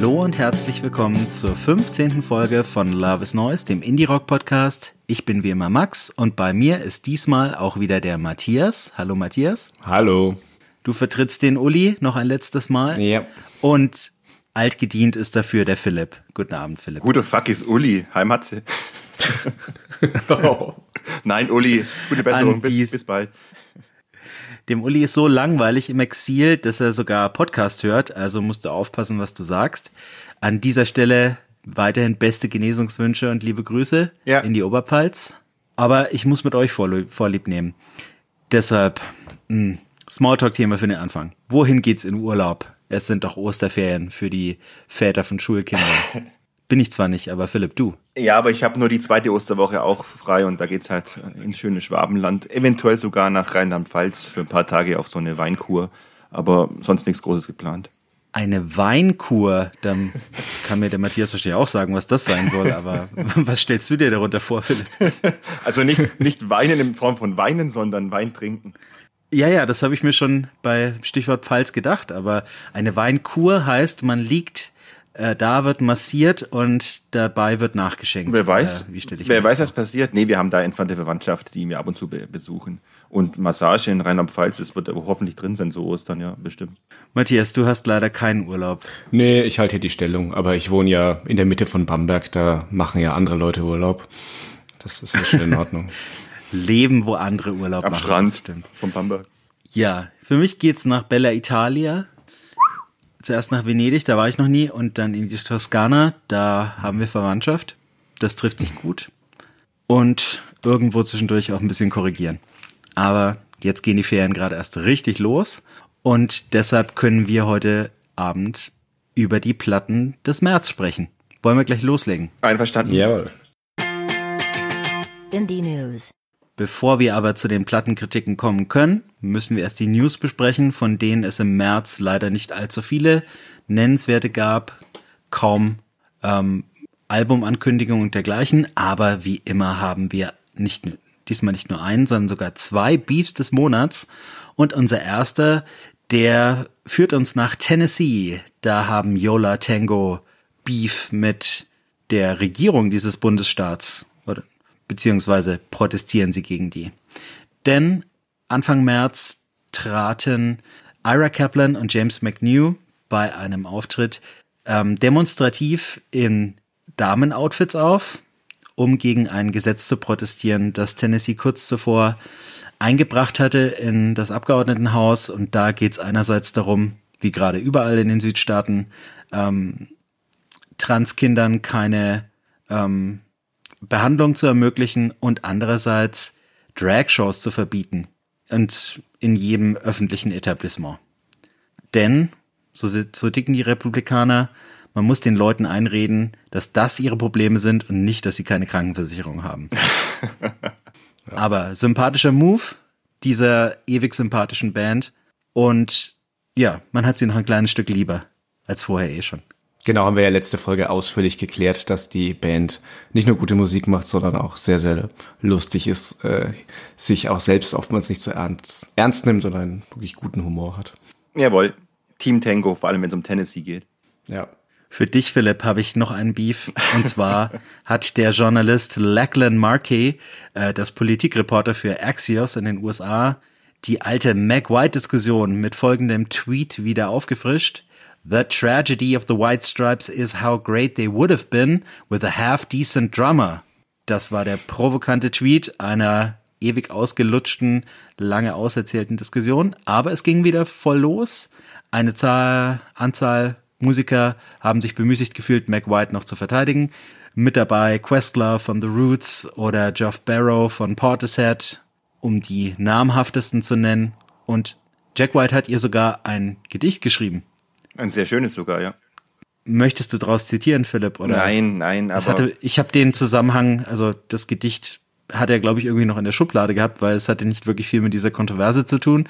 Hallo und herzlich willkommen zur 15. Folge von Love is Noise, dem Indie Rock Podcast. Ich bin wie immer Max und bei mir ist diesmal auch wieder der Matthias. Hallo Matthias. Hallo. Du vertrittst den Uli noch ein letztes Mal. Ja. Und altgedient ist dafür der Philipp. Guten Abend, Philipp. Who the fuck ist Uli? Hi Matze. Nein, Uli, gute Besserung. Bis, bis bald. Dem Uli ist so langweilig im Exil, dass er sogar Podcast hört, also musst du aufpassen, was du sagst. An dieser Stelle weiterhin beste Genesungswünsche und liebe Grüße Ja. in die Oberpfalz. Aber ich muss mit euch vorlieb, vorlieb nehmen. Deshalb, mh, Smalltalk-Thema für den Anfang. Wohin geht's in Urlaub? Es sind doch Osterferien für die Väter von Schulkindern. Bin ich zwar nicht, aber Philipp, du. Ja, aber ich habe nur die zweite Osterwoche auch frei und da geht's halt ins schöne Schwabenland. Eventuell sogar nach Rheinland-Pfalz für ein paar Tage auf so eine Weinkur. Aber sonst nichts Großes geplant. Eine Weinkur, dann kann mir der Matthias wahrscheinlich auch sagen, was das sein soll, aber was stellst du dir darunter vor, Philipp? Also nicht, nicht weinen in Form von weinen, sondern Wein trinken. Ja, ja, das habe ich mir schon bei Stichwort Pfalz gedacht, aber eine Weinkur heißt, man liegt, äh, da wird massiert und dabei wird nachgeschenkt. Wer weiß, Äh, wie stelle ich wer weiß, was passiert? Nee, wir haben da entfernte Verwandtschaft, die wir ab und zu be besuchen. Und Massage in Rheinland-Pfalz, das wird aber hoffentlich drin sein, so Ostern, ja, bestimmt. Matthias, du hast leider keinen Urlaub. Nee, ich halte hier die Stellung, aber ich wohne ja in der Mitte von Bamberg, da machen ja andere Leute Urlaub. Das ist schon in Ordnung. Leben, wo andere Urlaub Am machen. Strand das stimmt. von Bamberg. Ja, für mich geht's nach Bella Italia. Zuerst nach Venedig, da war ich noch nie, und dann in die Toskana, da haben wir Verwandtschaft. Das trifft sich gut. Und irgendwo zwischendurch auch ein bisschen korrigieren. Aber jetzt gehen die Ferien gerade erst richtig los. Und deshalb können wir heute Abend über die Platten des März sprechen. Wollen wir gleich loslegen? Einverstanden? Jawohl. Indie News. Bevor wir aber zu den Plattenkritiken kommen können, müssen wir erst die News besprechen, von denen es im März leider nicht allzu viele nennenswerte gab, kaum ähm, Albumankündigungen und dergleichen, aber wie immer haben wir nicht diesmal nicht nur einen, sondern sogar zwei Beefs des Monats und unser erster, der führt uns nach Tennessee. Da haben Yola Tango Beef mit der Regierung dieses Bundesstaats oder beziehungsweise protestieren sie gegen die. Denn Anfang März traten Ira Kaplan und James McNew bei einem Auftritt ähm, demonstrativ in Damenoutfits auf, um gegen ein Gesetz zu protestieren, das Tennessee kurz zuvor eingebracht hatte in das Abgeordnetenhaus. Und da geht es einerseits darum, wie gerade überall in den Südstaaten, ähm, Transkindern keine ähm, Behandlung zu ermöglichen und andererseits Dragshows zu verbieten und in jedem öffentlichen Etablissement. Denn, so, so dicken die Republikaner, man muss den Leuten einreden, dass das ihre Probleme sind und nicht, dass sie keine Krankenversicherung haben. Aber sympathischer Move dieser ewig sympathischen Band und ja, man hat sie noch ein kleines Stück lieber als vorher eh schon. Genau, haben wir ja letzte Folge ausführlich geklärt, dass die Band nicht nur gute Musik macht, sondern auch sehr, sehr lustig ist, äh, sich auch selbst oftmals nicht so ernst, ernst nimmt und einen wirklich guten Humor hat. Jawohl. Team Tango, vor allem wenn es um Tennessee geht. Ja. Für dich, Philipp, habe ich noch einen Beef. Und zwar hat der Journalist Lachlan Markey, äh, das Politikreporter für Axios in den USA, die alte Meg White-Diskussion mit folgendem Tweet wieder aufgefrischt. The tragedy of the White Stripes is how great they would have been with a half-decent drummer. Das war der provokante Tweet einer ewig ausgelutschten, lange auserzählten Diskussion. Aber es ging wieder voll los. Eine Zahl, Anzahl Musiker haben sich bemüßigt gefühlt, Mac White noch zu verteidigen. Mit dabei Questlove von The Roots oder Geoff Barrow von Portishead, um die namhaftesten zu nennen. Und Jack White hat ihr sogar ein Gedicht geschrieben. Ein sehr schönes sogar, ja. Möchtest du daraus zitieren, Philipp? Oder? Nein, nein, aber hatte, ich habe den Zusammenhang, also das Gedicht hat er, glaube ich, irgendwie noch in der Schublade gehabt, weil es hatte nicht wirklich viel mit dieser Kontroverse zu tun.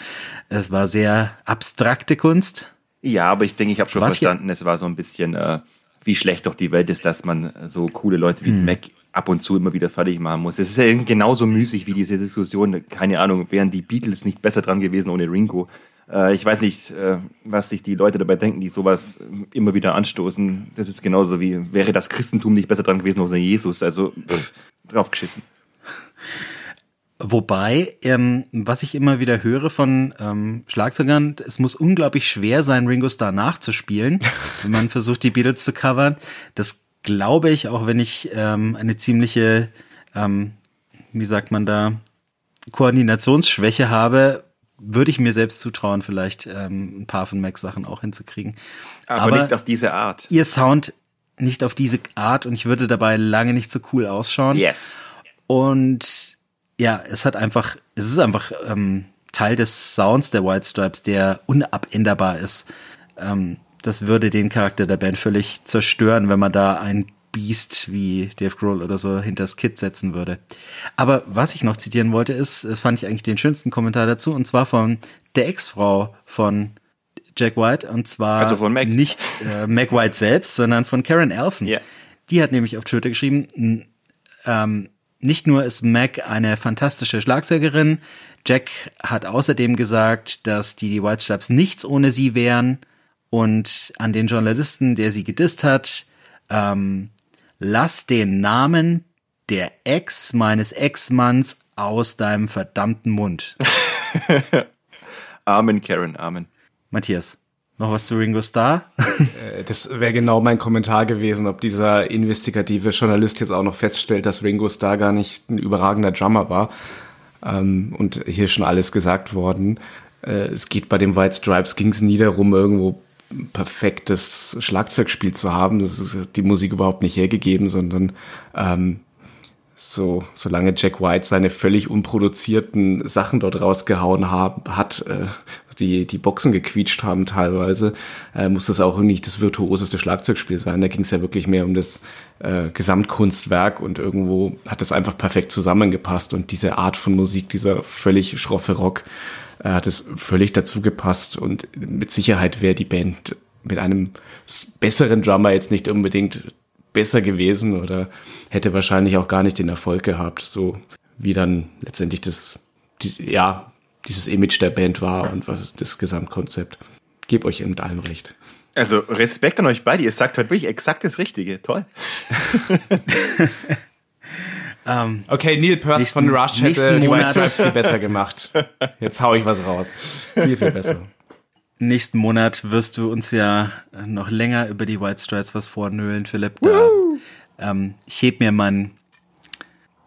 Es war sehr abstrakte Kunst. Ja, aber ich denke, ich habe schon Was verstanden, es war so ein bisschen, äh, wie schlecht doch die Welt ist, dass man so coole Leute wie Mac ab und zu immer wieder fertig machen muss. Es ist ja genauso müßig wie diese Diskussion, keine Ahnung, wären die Beatles nicht besser dran gewesen ohne Ringo. Äh, ich weiß nicht, äh, was sich die Leute dabei denken, die sowas immer wieder anstoßen. Das ist genauso wie, wäre das Christentum nicht besser dran gewesen ohne Jesus. Also, pff, drauf geschissen. Wobei, ähm, was ich immer wieder höre von ähm, Schlagzeugern, es muss unglaublich schwer sein, Ringo Starr nachzuspielen, wenn man versucht, die Beatles zu covern. Das glaube ich, auch wenn ich ähm, eine ziemliche, ähm, wie sagt man da, Koordinationsschwäche habe, würde ich mir selbst zutrauen, vielleicht ähm, ein paar von Macs Sachen auch hinzukriegen. Aber, nicht auf diese Art. Ihr Sound nicht auf diese Art und ich würde dabei lange nicht so cool ausschauen. Yes. Und ja, es hat einfach, es ist einfach ähm, Teil des Sounds der White Stripes, der unabänderbar ist. Ähm, das würde den Charakter der Band völlig zerstören, wenn man da ein Beast wie Dave Grohl oder so hinter das Kit setzen würde. Aber was ich noch zitieren wollte, ist, das fand ich eigentlich den schönsten Kommentar dazu, und zwar von der Ex-Frau von Jack White, und zwar Also von Meg. nicht äh, Meg White selbst, sondern von Karen Elson. Ja. Die hat nämlich auf Twitter geschrieben, ähm, nicht nur ist Meg eine fantastische Schlagzeugerin, Jack hat außerdem gesagt, dass die White Stripes nichts ohne sie wären und an den Journalisten, der sie gedisst hat, ähm, lass den Namen der Ex meines Ex-Manns aus deinem verdammten Mund. Amen, Karen, Amen. Matthias, noch was zu Ringo Starr? Äh, Das wäre genau mein Kommentar gewesen, ob dieser investigative Journalist jetzt auch noch feststellt, dass Ringo Starr gar nicht ein überragender Drummer war. Ähm, und hier schon alles gesagt worden. Äh, es geht bei den White Stripes, ging es nie darum, irgendwo perfektes Schlagzeugspiel zu haben. Das ist die Musik überhaupt nicht hergegeben, sondern ähm, so, solange Jack White seine völlig unproduzierten Sachen dort rausgehauen haben, hat, äh, die, die Boxen gequietscht haben teilweise, äh, muss das auch nicht das virtuoseste Schlagzeugspiel sein. Da ging es ja wirklich mehr um das äh, Gesamtkunstwerk und irgendwo hat das einfach perfekt zusammengepasst und diese Art von Musik, dieser völlig schroffe Rock, äh, hat es völlig dazu gepasst und mit Sicherheit wäre die Band mit einem besseren Drummer jetzt nicht unbedingt besser gewesen oder hätte wahrscheinlich auch gar nicht den Erfolg gehabt, so wie dann letztendlich das, die, ja, dieses Image der Band war und was ist das Gesamtkonzept. Geb euch mit allem recht. Also Respekt an euch beide, ihr sagt heute wirklich exakt das Richtige. Toll. Okay, Neil Peart Nächsten- von Rush hätte die White Stripes viel besser gemacht. Jetzt hau ich was raus. Viel, viel besser. Nächsten Monat wirst du uns ja noch länger über die White Stripes was vornölen, Philipp. Da, ähm, ich heb mir mein,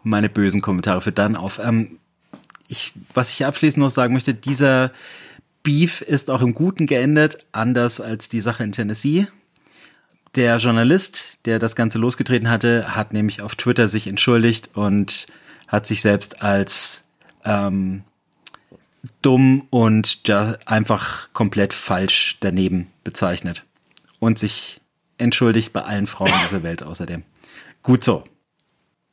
meine bösen Kommentare für dann auf. Ähm, ich, was ich abschließend noch sagen möchte, dieser Beef ist auch im Guten geendet, anders als die Sache in Tennessee. Der Journalist, der das Ganze losgetreten hatte, hat nämlich auf Twitter sich entschuldigt und hat sich selbst als ähm, dumm und einfach komplett falsch daneben bezeichnet. Und sich entschuldigt bei allen Frauen dieser Welt außerdem. Gut so.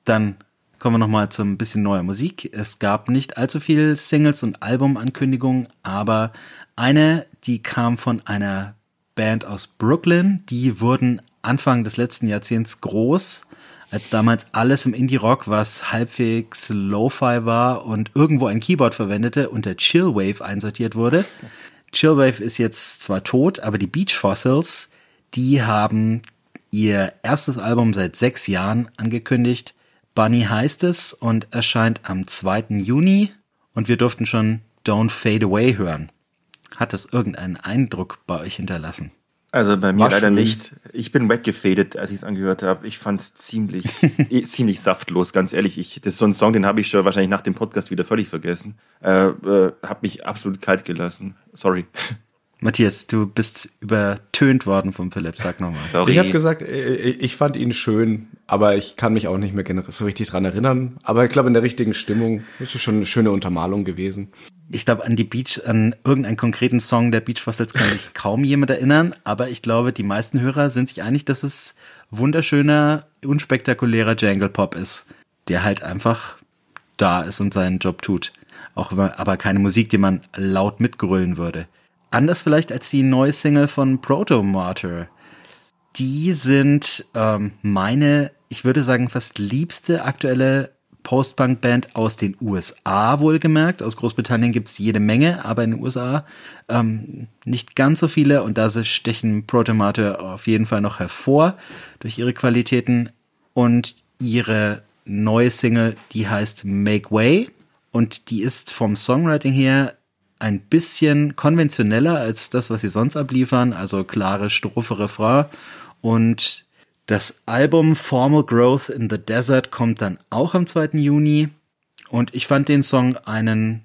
Dann kommen wir nochmal zum bisschen neuer Musik. Es gab nicht allzu viel Singles und Albumankündigungen, aber eine, die kam von einer Band aus Brooklyn. Die wurden Anfang des letzten Jahrzehnts groß, als damals alles im Indie-Rock, was halbwegs Lo-Fi war und irgendwo ein Keyboard verwendete, unter Chillwave einsortiert wurde. Chillwave ist jetzt zwar tot, aber die Beach Fossils, die haben ihr erstes Album seit sechs Jahren angekündigt. Bunny heißt es und erscheint am 2. Juni und wir durften schon Don't Fade Away hören. Hat das irgendeinen Eindruck bei euch hinterlassen? Also bei mir War leider schön. nicht. Ich bin weggefadet, als ich es angehört habe. Ich fand es ziemlich, eh, ziemlich saftlos, ganz ehrlich. Ich, das ist so ein Song, den habe ich schon wahrscheinlich nach dem Podcast wieder völlig vergessen. Äh, äh, hab mich absolut kalt gelassen. Sorry. Matthias, du bist übertönt worden vom Philipp, sag nochmal. Sorry. Ich habe gesagt, äh, ich fand ihn schön, aber ich kann mich auch nicht mehr so richtig dran erinnern. Aber ich glaube, in der richtigen Stimmung ist es schon eine schöne Untermalung gewesen. Ich glaube, an die Beach, an irgendeinen konkreten Song der Beach Fossils kann sich kaum jemand erinnern, aber ich glaube, die meisten Hörer sind sich einig, dass es wunderschöner, unspektakulärer Jangle Pop ist, der halt einfach da ist und seinen Job tut. Auch aber keine Musik, die man laut mitgrüllen würde. Anders vielleicht als die neue Single von Proto Martyr. Die sind ähm, meine, ich würde sagen, fast liebste aktuelle Post-Punk-Band aus den USA wohlgemerkt. Aus Großbritannien gibt's jede Menge, aber in den USA ähm, nicht ganz so viele und da stechen Protomate auf jeden Fall noch hervor durch ihre Qualitäten und ihre neue Single, die heißt Make Way und die ist vom Songwriting her ein bisschen konventioneller als das, was sie sonst abliefern, also klare Strophe, Refrain und das Album Formal Growth in the Desert kommt dann auch am 2. Juni und ich fand den Song einen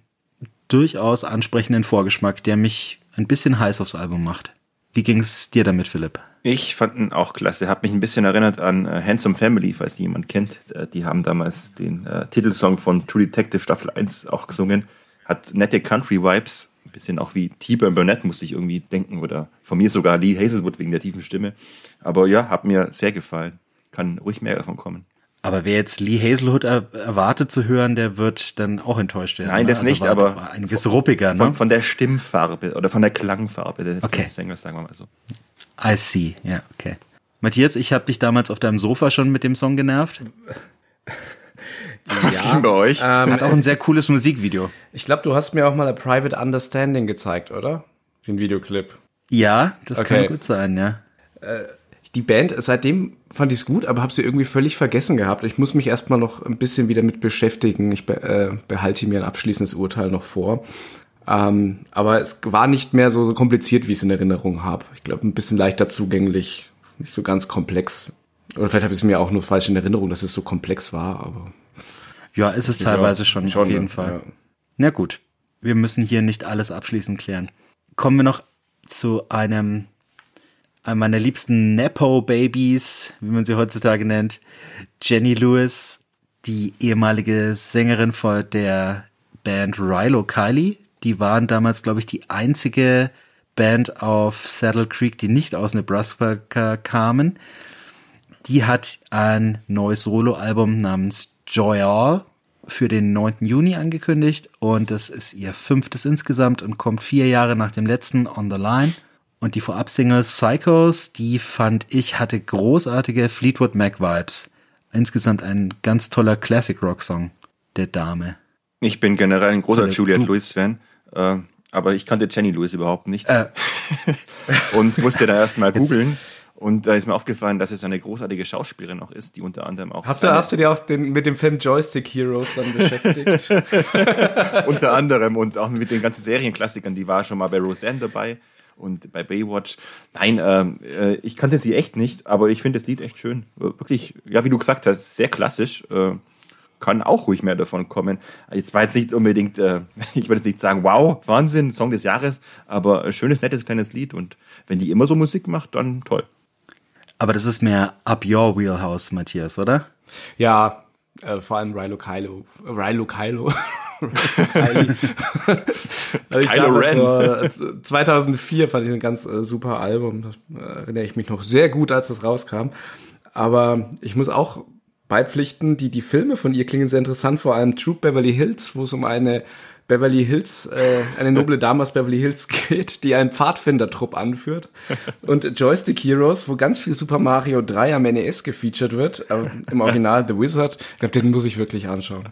durchaus ansprechenden Vorgeschmack, der mich ein bisschen heiß aufs Album macht. Wie ging's dir damit, Philipp? Ich fand ihn auch klasse. Hat mich ein bisschen erinnert an äh, Handsome Family, falls jemand kennt. Äh, die haben damals den äh, Titelsong von True Detective Staffel 1 auch gesungen. Hat nette Country-Vibes. Ein bisschen auch wie T-Burn Burnett, muss ich irgendwie denken. Oder von mir sogar Lee Hazelwood wegen der tiefen Stimme. Aber ja, hat mir sehr gefallen. Kann ruhig mehr davon kommen. Aber wer jetzt Lee Hazelwood er erwartet zu hören, der wird dann auch enttäuscht werden. Nein, das ne? also nicht, aber einiges ruppiger, ne? Von, von, der Stimmfarbe oder von der Klangfarbe des okay. Sängers, sagen wir mal so. I see, ja, okay. Matthias, ich habe dich damals auf deinem Sofa schon mit dem Song genervt. Was ja, ging bei euch? Ähm, Hat auch ein sehr cooles Musikvideo. Ich glaube, du hast mir auch mal ein Private Understanding gezeigt, oder? Den Videoclip. Ja, das okay. kann gut sein, ja. Äh, die Band, seitdem fand ich es gut, aber habe sie irgendwie völlig vergessen gehabt. Ich muss mich erstmal noch ein bisschen wieder mit beschäftigen. Ich be äh, behalte mir ein abschließendes Urteil noch vor. Ähm, aber es war nicht mehr so, so kompliziert, wie ich es in Erinnerung habe. Ich glaube, ein bisschen leichter zugänglich, nicht so ganz komplex. Oder vielleicht habe ich es mir auch nur falsch in Erinnerung, dass es so komplex war, aber. Ja, ist es teilweise ja, schon, schon, auf jeden Fall. Ja. Na gut, wir müssen hier nicht alles abschließend klären. Kommen wir noch zu einem meiner liebsten Nepo-Babys, wie man sie heutzutage nennt, Jenny Lewis, die ehemalige Sängerin von der Band Rilo Kiley. Die waren damals, glaube ich, die einzige Band auf Saddle Creek, die nicht aus Nebraska kamen. Die hat ein neues Soloalbum namens Joy All für den 9. Juni angekündigt und das ist ihr fünftes insgesamt und kommt vier Jahre nach dem letzten On the Line. Und die Vorab-Single Psychos, die fand ich, hatte großartige Fleetwood Mac Vibes. Insgesamt ein ganz toller Classic Rock Song der Dame. Ich bin generell ein großer Juliette Lewis Fan, äh, aber ich kannte Jenny Lewis überhaupt nicht. Äh. und musste da erstmal googeln. Und da ist mir aufgefallen, dass es eine großartige Schauspielerin auch ist, die unter anderem auch. Hast du, hast du dir auch den, mit dem Film Joystick Heroes dann beschäftigt? unter anderem und auch mit den ganzen Serienklassikern, die war schon mal bei Roseanne dabei und bei Baywatch. Nein, ähm, äh, ich kannte sie echt nicht, aber ich finde das Lied echt schön. Wirklich, ja, wie du gesagt hast, sehr klassisch. Äh, kann auch ruhig mehr davon kommen. Jetzt war jetzt nicht unbedingt, äh, ich würde jetzt nicht sagen, wow, Wahnsinn, Song des Jahres, aber schönes, nettes, kleines Lied und wenn die immer so Musik macht, dann toll. Aber das ist mehr up your wheelhouse, Matthias, oder? Ja, äh, vor allem Rilo Kylo. Rilo Kylo. Kylo Ren. 2004 fand ich ein ganz äh, super Album. Da äh, erinnere ich mich noch sehr gut, als das rauskam. Aber ich muss auch beipflichten, die, die Filme von ihr klingen sehr interessant, vor allem Troop Beverly Hills, wo es um eine Beverly Hills, äh, eine noble Dame aus Beverly Hills geht, die einen Pfadfinder-Trupp anführt. Und Joystick Heroes, wo ganz viel Super Mario 3 am NES gefeatured wird, äh, im Original The Wizard. Ich glaube, den muss ich wirklich anschauen.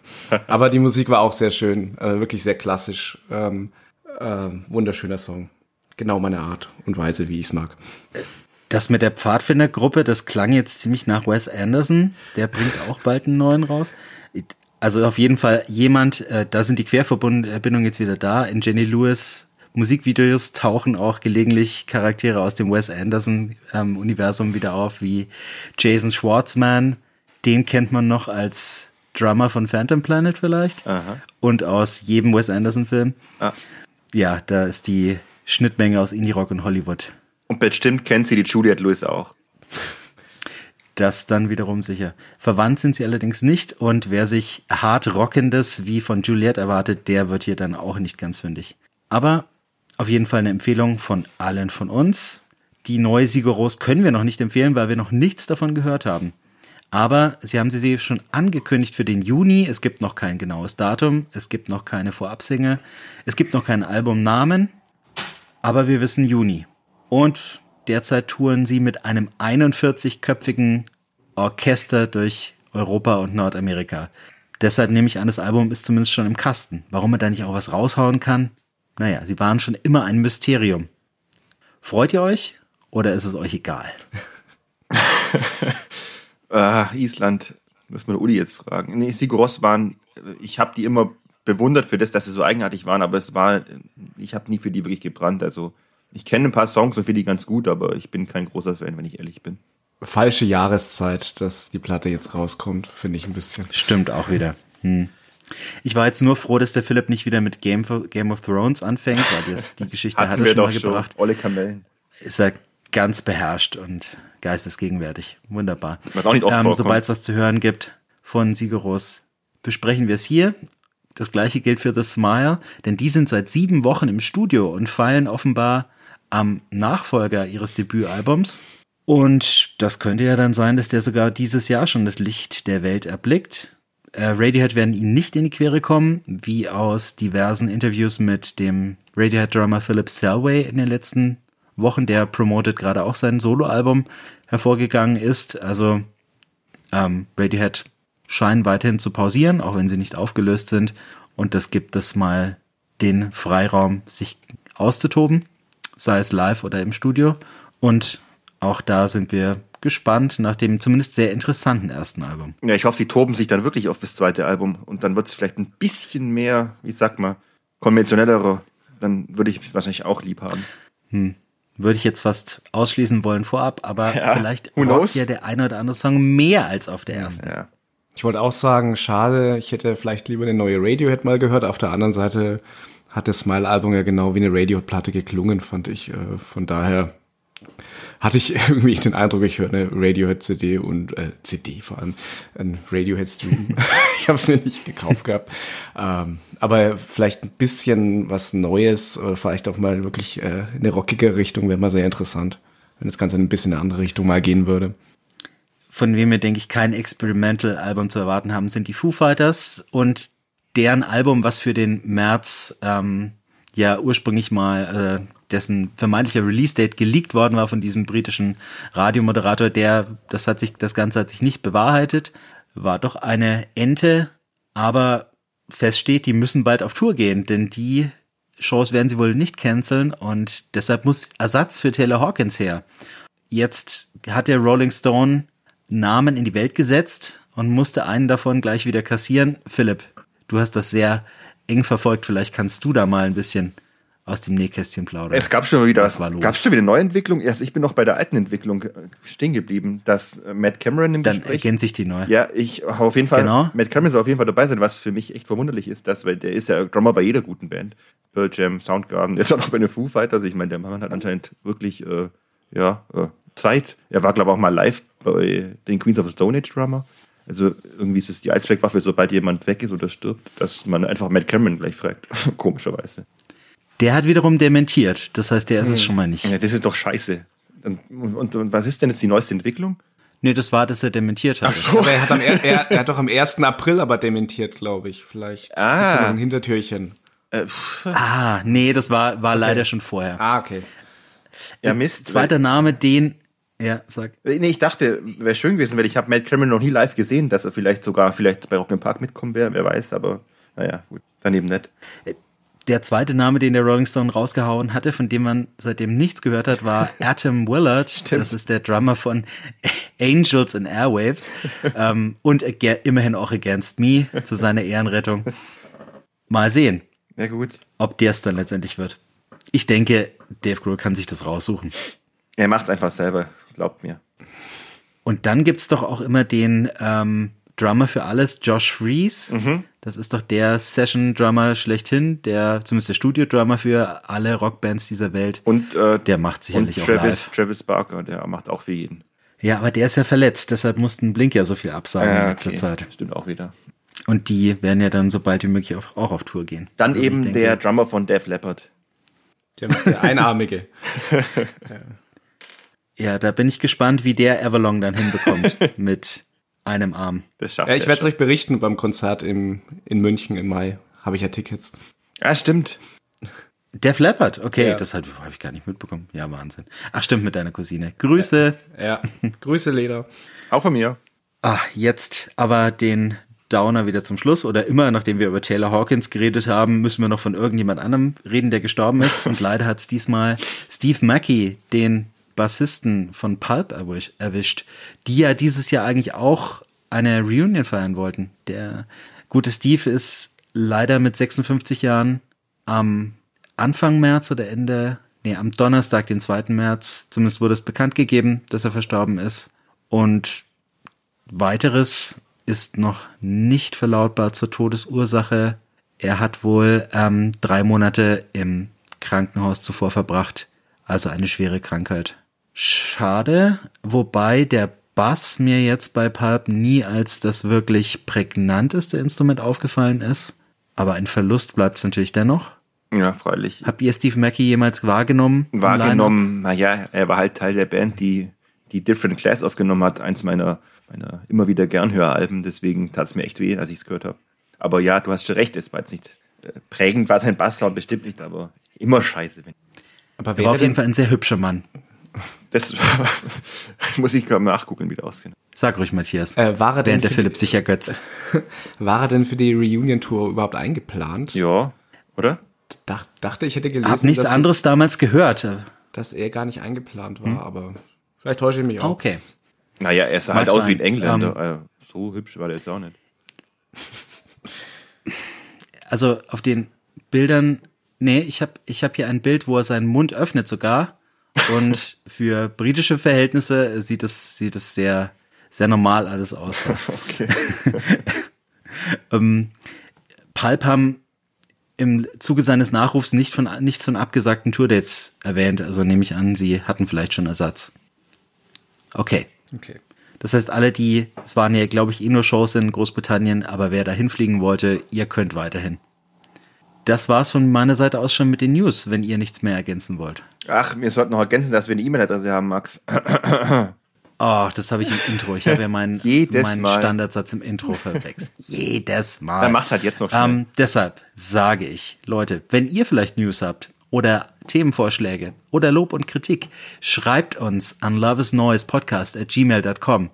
Aber die Musik war auch sehr schön, äh, wirklich sehr klassisch. Ähm, äh, wunderschöner Song. Genau meine Art und Weise, wie ich es mag. Das mit der Pfadfindergruppe, das klang jetzt ziemlich nach Wes Anderson. Der bringt auch bald einen neuen raus. Also auf jeden Fall jemand, äh, da sind die Querverbindungen jetzt wieder da. In Jenny Lewis Musikvideos tauchen auch gelegentlich Charaktere aus dem Wes Anderson ähm, Universum wieder auf, wie Jason Schwartzman. Den kennt man noch als Drummer von Phantom Planet vielleicht. Aha. Und aus jedem Wes Anderson Film. Ah. Ja, da ist die Schnittmenge aus Indie Rock und Hollywood. Und bestimmt kennt sie die Juliette Lewis auch. Das dann wiederum sicher. Verwandt sind sie allerdings nicht und wer sich hart rockendes wie von Juliette erwartet, der wird hier dann auch nicht ganz fündig. Aber auf jeden Fall eine Empfehlung von allen von uns. Die neue Sigoros können wir noch nicht empfehlen, weil wir noch nichts davon gehört haben. Aber sie haben sie schon angekündigt für den Juni. Es gibt noch kein genaues Datum. Es gibt noch keine Vorabsingle. Es gibt noch keinen Albumnamen. Aber wir wissen Juni. Und derzeit touren sie mit einem 41-köpfigen Orchester durch Europa und Nordamerika. Deshalb nehme ich an, das Album ist zumindest schon im Kasten. Warum man da nicht auch was raushauen kann? Naja, sie waren schon immer ein Mysterium. Freut ihr euch oder ist es euch egal? ah, Island, muss man Uli jetzt fragen. Nee, Sigur Ross waren, ich habe die immer bewundert für das, dass sie so eigenartig waren, aber es war, ich habe nie für die wirklich gebrannt. Also ich kenne ein paar Songs und finde die ganz gut, aber ich bin kein großer Fan, wenn ich ehrlich bin. Falsche Jahreszeit, dass die Platte jetzt rauskommt, finde ich ein bisschen. Stimmt auch wieder. Hm. Ich war jetzt nur froh, dass der Philipp nicht wieder mit Game, of, Game of Thrones anfängt, weil das, die Geschichte hat er schon mal gebracht. Olle Kamellen. Ist er ganz beherrscht und geistesgegenwärtig. Wunderbar. Was auch nicht oft ähm, Sobald es was zu hören gibt von Sigeros, besprechen wir es hier. Das gleiche gilt für The Smile, denn die sind seit sieben Wochen im Studio und feilen offenbar am Nachfolger ihres Debütalbums. Und das könnte ja dann sein, dass der sogar dieses Jahr schon das Licht der Welt erblickt. Äh, Radiohead werden ihnen nicht in die Quere kommen, wie aus diversen Interviews mit dem Radiohead-Drummer Philip Selway in den letzten Wochen, der promotet gerade auch sein Soloalbum hervorgegangen ist. Also ähm, Radiohead scheinen weiterhin zu pausieren, auch wenn sie nicht aufgelöst sind. Und das gibt es mal den Freiraum, sich auszutoben, sei es live oder im Studio. Und auch da sind wir gespannt nach dem zumindest sehr interessanten ersten Album. Ja, ich hoffe, sie toben sich dann wirklich auf das zweite Album und dann wird es vielleicht ein bisschen mehr, wie sag mal, konventionellere. Dann würde ich es wahrscheinlich auch lieb haben. Hm. Würde ich jetzt fast ausschließen wollen vorab, aber ja, vielleicht rockt ja der eine oder andere Song mehr als auf der ersten. Ja. Ich wollte auch sagen, schade, ich hätte vielleicht lieber eine neue Radiohead mal gehört. Auf der anderen Seite hat das Smile-Album ja genau wie eine Radiohead-Platte geklungen, fand ich. Äh, von daher hatte ich irgendwie den Eindruck, ich höre eine Radiohead-CD und äh, CD vor allem, ein Radiohead-Stream. ich habe es mir nicht gekauft gehabt. Ähm, aber vielleicht ein bisschen was Neues oder vielleicht auch mal wirklich äh, in eine rockige Richtung wäre mal sehr interessant, wenn das Ganze ein bisschen in eine andere Richtung mal gehen würde von wem wir, denke ich, kein Experimental-Album zu erwarten haben, sind die Foo Fighters und deren Album, was für den März ähm, ja ursprünglich mal, äh, dessen vermeintlicher Release-Date geleakt worden war von diesem britischen Radiomoderator, der, das hat sich, das Ganze hat sich nicht bewahrheitet, war doch eine Ente, aber feststeht, die müssen bald auf Tour gehen, denn die Shows werden sie wohl nicht canceln und deshalb muss Ersatz für Taylor Hawkins her. Jetzt hat der Rolling Stone Namen in die Welt gesetzt und musste einen davon gleich wieder kassieren. Philipp, du hast das sehr eng verfolgt. Vielleicht kannst du da mal ein bisschen aus dem Nähkästchen plaudern. Es gab schon wieder, was war los? gab schon wieder Neuentwicklung. Erst ich bin noch bei der alten Entwicklung stehen geblieben, dass äh, Matt Cameron im Dann Gespräch, ergänzt sich die neue. Ja, ich auf jeden Fall. Genau. Matt Cameron soll auf jeden Fall dabei sein, was für mich echt verwunderlich ist, dass, weil der ist ja Drummer bei jeder guten Band. Pearl Jam, Soundgarden, jetzt auch noch bei den Foo Fighters. Ich meine, der Mann hat anscheinend wirklich, äh, ja, äh, Zeit. Er war, glaube ich, auch mal live bei den Queens of the Stone Age Drummer. Also irgendwie ist es die Eisfleckwaffe, sobald jemand weg ist oder stirbt, dass man einfach Matt Cameron gleich fragt. Komischerweise. Der hat wiederum dementiert. Das heißt, der ist hm. es schon mal nicht. Ja, das ist doch scheiße. Und, und, und, was ist denn jetzt die neueste Entwicklung? Nee, das war, dass er dementiert hat. Ach so. Aber er hat, am, er, er hat doch am 1. April aber dementiert, glaube ich. Vielleicht ah. noch ein Hintertürchen. Äh, ah, nee, das war, war okay. leider schon vorher. Ah, okay. Ja, Mist. Zweiter Name, den ja, sag. Nee, ich dachte, wäre schön gewesen, weil ich habe Matt Cameron noch nie live gesehen, dass er vielleicht sogar vielleicht bei Rock im Park mitkommen wäre, wer weiß, aber naja, gut, daneben nett. Der zweite Name, den der Rolling Stone rausgehauen hatte, von dem man seitdem nichts gehört hat, war Atom Willard. Stimmt. Das ist der Drummer von Angels in Airwaves ähm, und immerhin auch Against Me zu seiner Ehrenrettung. Mal sehen. Ja, gut. Ob der es dann letztendlich wird. Ich denke, Dave Grohl kann sich das raussuchen. Er macht es einfach selber glaubt mir. Und dann gibt es doch auch immer den ähm, Drummer für alles, Josh Fries. Mhm. Das ist doch der Session-Drummer schlechthin, der zumindest der Studio-Drummer für alle Rockbands dieser Welt. Und äh, der macht sicherlich und Travis, auch live. Travis Barker, der macht auch für jeden. Ja, aber der ist ja verletzt, deshalb mussten Blink ja so viel absagen ja, in letzter okay. Zeit. Stimmt auch wieder. Und die werden ja dann so bald wie möglich auch, auch auf Tour gehen. Dann also eben denke, der Drummer von Def Leppard. Der, der Einarmige. Ja, da bin ich gespannt, wie der Everlong dann hinbekommt mit einem Arm. Das schafft Ja, ich er werde es euch berichten beim Konzert im, in München im Mai. Habe ich ja Tickets. Ah, stimmt. Def Leppard, okay, Ja. das habe ich gar nicht mitbekommen. Ja, Wahnsinn. Ach, stimmt, mit deiner Cousine. Grüße. Ja. Grüße, Leder. Auch von mir. Ah, jetzt aber den Downer wieder zum Schluss oder immer, nachdem wir über Taylor Hawkins geredet haben, müssen wir noch von irgendjemand anderem reden, der gestorben ist. Und leider hat es diesmal Steve Mackey, den Bassisten von Pulp erwisch- erwischt, die ja dieses Jahr eigentlich auch eine Reunion feiern wollten. Der gute Steve ist leider mit 56 Jahren am Anfang März oder Ende, nee, am Donnerstag, den 2. März, zumindest wurde es bekannt gegeben, dass er verstorben ist. Und weiteres ist noch nicht verlautbart zur Todesursache. Er hat wohl ähm, drei Monate im Krankenhaus zuvor verbracht, also eine schwere Krankheit. Schade, wobei der Bass mir jetzt bei Pulp nie als das wirklich prägnanteste Instrument aufgefallen ist. Aber ein Verlust bleibt es natürlich dennoch. Ja, freilich. Habt ihr Steve Mackey jemals wahrgenommen? Wahrgenommen, naja, er war halt Teil der Band, die die Different Class aufgenommen hat. Eins meiner, meiner immer wieder gern Höralben. Deswegen tat es mir echt weh, als ich es gehört habe. Aber ja, du hast schon recht, es war jetzt nicht äh, prägend, war sein Basssound bestimmt nicht, aber immer scheiße. Wenn Aber Er war auf jeden Fall ein sehr hübscher Mann. Das muss ich gerade nachgucken, wie das aussieht. Sag ruhig, Matthias. Äh, war er denn während der für Philipp die- sich ergötzt. War er denn für die Reunion-Tour überhaupt eingeplant? Ja, oder? Dach, dachte, ich hätte gelesen, Hab nichts dass, anderes Es, damals gehört. dass er gar nicht eingeplant war, aber vielleicht täusche ich mich auch. Okay. Naja, er sah Mag halt aus sein. wie ein Engländer. äh, so hübsch war der jetzt auch nicht. Also auf den Bildern, nee, ich habe ich hab hier ein Bild, wo er seinen Mund öffnet sogar. Und für britische Verhältnisse sieht es, sieht es sehr, sehr normal alles aus. Okay. ähm, Pulp haben im Zuge seines Nachrufs nicht von, nichts von abgesagten Tourdates erwähnt. Also nehme ich an, sie hatten vielleicht schon Ersatz. Okay. Okay. Das heißt, alle, die, es waren ja, glaube ich, eh nur Shows in Großbritannien, aber wer da hinfliegen wollte, ihr könnt weiterhin. Das war's von meiner Seite aus schon mit den News, wenn ihr nichts mehr ergänzen wollt. Ach, wir sollten noch ergänzen, dass wir eine E-Mail-Adresse haben, Max. Oh, das habe ich im Intro. Ich habe ja meinen, meinen. Standardsatz im Intro verwechselt. Jedes Mal. Dann mach's halt jetzt noch schnell. Ähm, deshalb sage ich, Leute, wenn ihr vielleicht News habt oder Themenvorschläge oder Lob und Kritik, schreibt uns an loveisnoisepodcast at gmail.com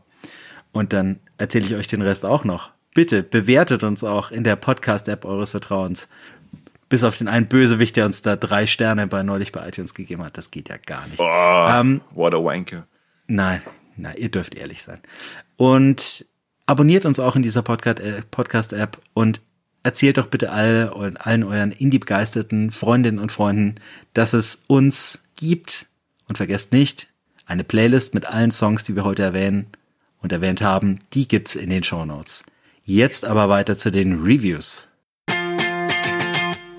und dann erzähle ich euch den Rest auch noch. Bitte bewertet uns auch in der Podcast-App eures Vertrauens. Bis auf den einen Bösewicht, der uns da drei Sterne bei neulich bei iTunes gegeben hat. Das geht ja gar nicht. Oh, Ähm, what a wanker. Nein, na, ihr dürft ehrlich sein. Und abonniert uns auch in dieser Podcast- äh, Podcast-App und erzählt doch bitte alle, eu- allen euren Indie-begeisterten Freundinnen und Freunden, dass es uns gibt. Und vergesst nicht, eine Playlist mit allen Songs, die wir heute erwähnen und erwähnt haben, die gibt's in den Shownotes. Jetzt aber weiter zu den Reviews.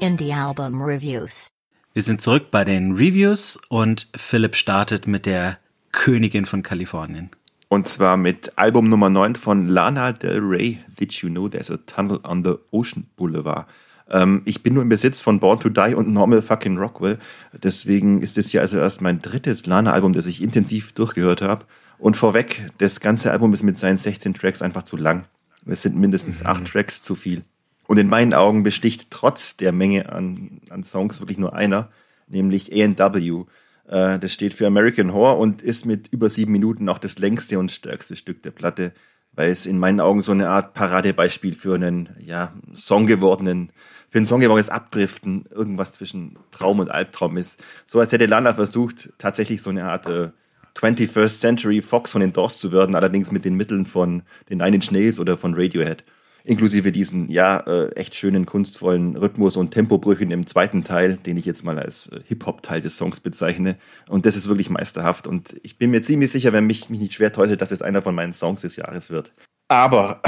Indie album reviews. Wir sind zurück bei den Reviews und Philipp startet mit der Königin von Kalifornien. Und zwar mit Album Nummer 9 von Lana Del Rey, Did You Know There's a Tunnel on the Ocean Boulevard. Ähm, ich bin nur im Besitz von Born to Die und Normal Fucking Rockwell. Deswegen ist es ja also erst mein drittes Lana-Album, das ich intensiv durchgehört habe. Und vorweg, das ganze Album ist mit seinen 16 Tracks einfach zu lang. Es sind mindestens acht Tracks zu viel. Und in meinen Augen besticht trotz der Menge an, an Songs wirklich nur einer, nämlich A&W. Äh, das steht für American Horror und ist mit über sieben Minuten auch das längste und stärkste Stück der Platte, weil es in meinen Augen so eine Art Paradebeispiel für einen, ja, Song gewordenen, für ein Song gewordenes Abdriften, irgendwas zwischen Traum und Albtraum ist. So als hätte Lana versucht, tatsächlich so eine Art äh, 21st Century Fox von den Doors zu werden, allerdings mit den Mitteln von den Nine Inch Nails oder von Radiohead. Inklusive diesen, ja, äh, echt schönen, kunstvollen Rhythmus- und Tempobrüchen im zweiten Teil, den ich jetzt mal als äh, Hip-Hop-Teil des Songs bezeichne. Und das ist wirklich meisterhaft. Und ich bin mir ziemlich sicher, wenn mich, mich nicht schwer täusche, dass es einer von meinen Songs des Jahres wird. Aber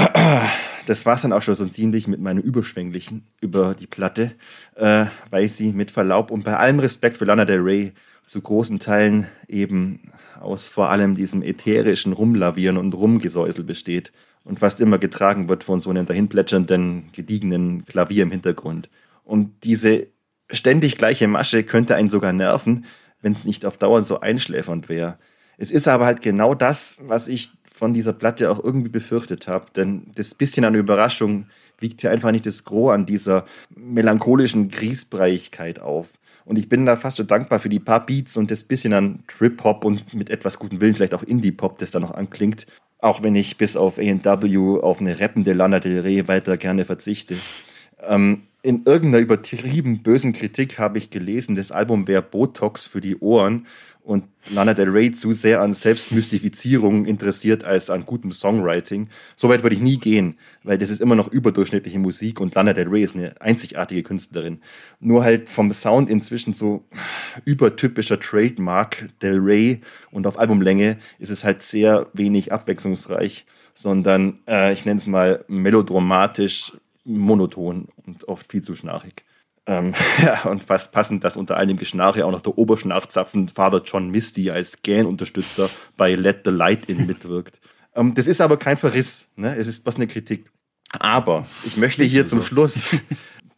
das war's dann auch schon so ziemlich mit meinem Überschwänglichen über die Platte, äh, weil sie mit Verlaub und bei allem Respekt für Lana Del Rey zu großen Teilen eben aus vor allem diesem ätherischen Rumlavieren und Rumgesäusel besteht und fast immer getragen wird von so einem dahinplätschernden, gediegenen Klavier im Hintergrund. Und diese ständig gleiche Masche könnte einen sogar nerven, wenn es nicht auf Dauer so einschläfernd wäre. Es ist aber halt genau das, was ich von dieser Platte auch irgendwie befürchtet habe. Denn das bisschen an Überraschung wiegt hier einfach nicht das Gros an dieser melancholischen Griesbreiigkeit auf. Und ich bin da fast so dankbar für die paar Beats und das bisschen an Trip-Hop und mit etwas gutem Willen vielleicht auch Indie-Pop, das da noch anklingt. Auch wenn ich bis auf A&W auf eine rappende Lana Del Rey weiter gerne verzichte. Ähm, in irgendeiner übertrieben bösen Kritik habe ich gelesen, das Album wäre Botox für die Ohren und Lana Del Rey zu sehr an Selbstmystifizierung interessiert als an gutem Songwriting. Soweit würde ich nie gehen, weil das ist immer noch überdurchschnittliche Musik und Lana Del Rey ist eine einzigartige Künstlerin. Nur halt vom Sound inzwischen so übertypischer Trademark Del Rey und auf Albumlänge ist es halt sehr wenig abwechslungsreich, sondern äh, ich nenne es mal melodramatisch, monoton und oft viel zu schnarchig. Ähm, ja, und fast passend, dass unter all dem Geschnarche auch noch der Oberschnarchzapfen Father John Misty als Gan-Unterstützer bei Let the Light In mitwirkt. Ähm, das ist aber kein Verriss, ne? es ist was eine Kritik. Aber ich möchte hier zum Schluss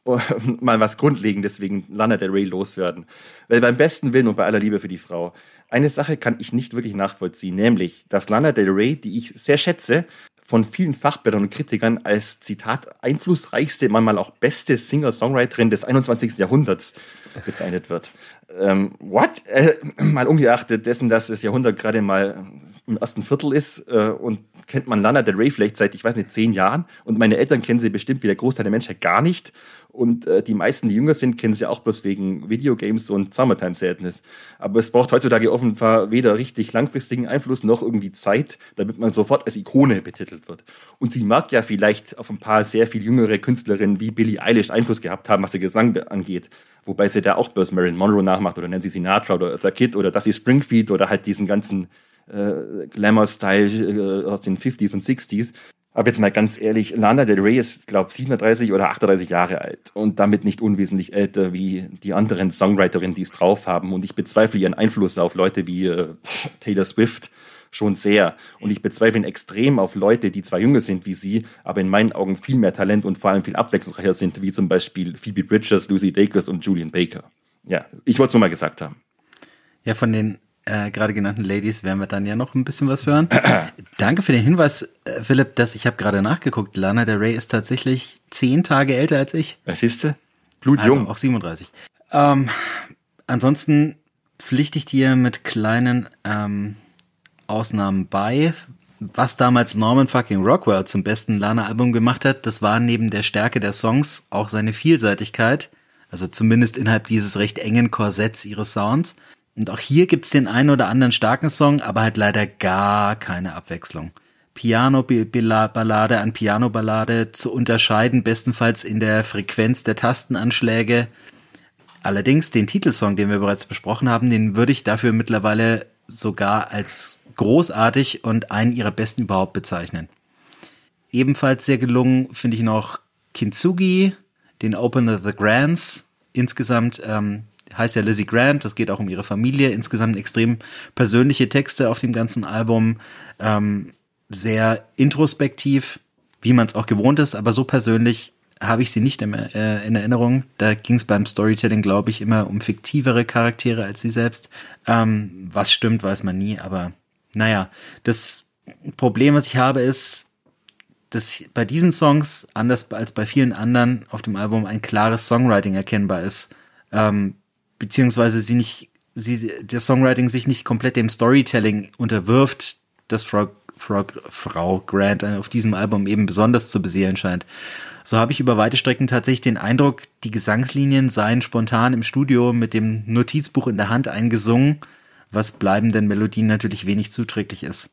mal was Grundlegendes wegen Lana Del Rey loswerden. Weil beim besten Willen und bei aller Liebe für die Frau, eine Sache kann ich nicht wirklich nachvollziehen, nämlich, dass Lana Del Rey, die ich sehr schätze, von vielen Fachblättern und Kritikern als Zitat einflussreichste, manchmal auch beste Singer-Songwriterin des 21. Jahrhunderts bezeichnet wird. Ähm, what? Äh, mal ungeachtet dessen, dass das Jahrhundert gerade mal im ersten Viertel ist äh, und kennt man Lana Del Rey vielleicht seit, ich weiß nicht, zehn Jahren und meine Eltern kennen sie bestimmt wie der Großteil der Menschheit gar nicht und äh, die meisten, die jünger sind, kennen sie auch bloß wegen Videogames und Summertime Sadness. Aber es braucht heutzutage offenbar weder richtig langfristigen Einfluss noch irgendwie Zeit, damit man sofort als Ikone betitelt wird. Und sie mag ja vielleicht auf ein paar sehr viel jüngere Künstlerinnen wie Billie Eilish Einfluss gehabt haben, was ihr Gesang angeht. Wobei sie da auch bloß Marilyn Monroe nachmacht oder Nancy Sinatra oder The Kid oder Dusty Springfield oder halt diesen ganzen äh, Glamour-Style äh, aus den 50s und 60s. Aber jetzt mal ganz ehrlich, Lana Del Rey ist, glaube ich, 37 oder 38 Jahre alt und damit nicht unwesentlich älter wie die anderen Songwriterinnen, die es drauf haben. Und ich bezweifle ihren Einfluss auf Leute wie äh, Taylor Swift schon sehr. Und ich bezweifle ihn extrem auf Leute, die zwar jünger sind wie sie, aber in meinen Augen viel mehr Talent und vor allem viel abwechslungsreicher sind, wie zum Beispiel Phoebe Bridgers, Lucy Dacus und Julian Baker. Ja, ich wollte es nur mal gesagt haben. Ja, von den äh, gerade genannten Ladies werden wir dann ja noch ein bisschen was hören. Danke für den Hinweis, äh, Philipp, dass ich habe gerade nachgeguckt. Lana Del Rey ist tatsächlich zehn Tage älter als ich. Was siehst du? Blutjung. Also auch 37. Ähm, ansonsten pflichte ich dir mit kleinen ähm, Ausnahmen bei. Was damals Norman fucking Rockwell zum besten Lana-Album gemacht hat, das war neben der Stärke der Songs auch seine Vielseitigkeit. Also zumindest innerhalb dieses recht engen Korsetts ihres Sounds. Und auch hier gibt's den einen oder anderen starken Song, aber halt leider gar keine Abwechslung. Piano-Ballade an Piano-Ballade zu unterscheiden, bestenfalls in der Frequenz der Tastenanschläge. Allerdings den Titelsong, den wir bereits besprochen haben, den würde ich dafür mittlerweile sogar als großartig und einen ihrer besten überhaupt bezeichnen. Ebenfalls sehr gelungen finde ich noch Kintsugi, den Opener the Grants. Insgesamt ähm, heißt ja Lizzie Grant, das geht auch um ihre Familie. Insgesamt extrem persönliche Texte auf dem ganzen Album. Ähm, sehr introspektiv, wie man es auch gewohnt ist, aber so persönlich habe ich sie nicht in, äh, in Erinnerung. Da ging es beim Storytelling, glaube ich, immer um fiktivere Charaktere als sie selbst. Ähm, was stimmt, weiß man nie, aber naja, das Problem, was ich habe, ist, dass bei diesen Songs, anders als bei vielen anderen auf dem Album, ein klares Songwriting erkennbar ist. Ähm, beziehungsweise sie nicht, sie, der Songwriting sich nicht komplett dem Storytelling unterwirft, das Frau, Frau, Frau Grant auf diesem Album eben besonders zu beseelen scheint. So habe ich über weite Strecken tatsächlich den Eindruck, die Gesangslinien seien spontan im Studio mit dem Notizbuch in der Hand eingesungen, was bleibenden Melodien natürlich wenig zuträglich ist.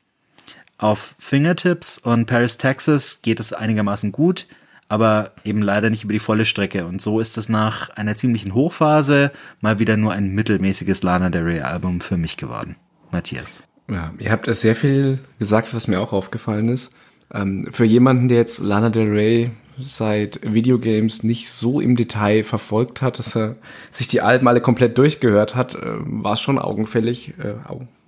Auf Fingertips und Paris, Texas geht es einigermaßen gut aber eben leider nicht über die volle Strecke. Und so ist es nach einer ziemlichen Hochphase mal wieder nur ein mittelmäßiges Lana Del Rey Album für mich geworden. Matthias. Ja, ihr habt sehr viel gesagt, was mir auch aufgefallen ist. Ähm, für jemanden, der jetzt Lana Del Rey seit Videogames nicht so im Detail verfolgt hat, dass er sich die Alben alle komplett durchgehört hat, äh, war es schon augenfällig, äh,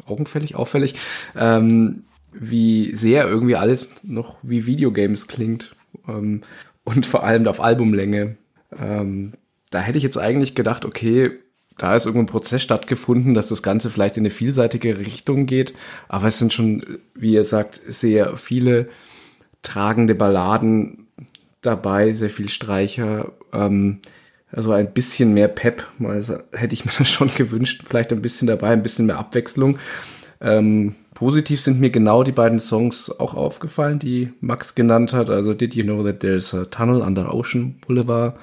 augenfällig, auffällig, ähm, wie sehr irgendwie alles noch wie Videogames klingt. Ähm, und vor allem auf Albumlänge. Ähm, da hätte ich jetzt eigentlich gedacht, okay, da ist irgendein Prozess stattgefunden, dass das Ganze vielleicht in eine vielseitige Richtung geht. Aber es sind schon, wie ihr sagt, sehr viele tragende Balladen dabei, sehr viel Streicher. Ähm, also ein bisschen mehr Pep, mal hätte ich mir das schon gewünscht. Vielleicht ein bisschen dabei, ein bisschen mehr Abwechslung. Ähm, positiv sind mir genau die beiden Songs auch aufgefallen, die Max genannt hat. Also Did You Know That There's a Tunnel Under Ocean Boulevard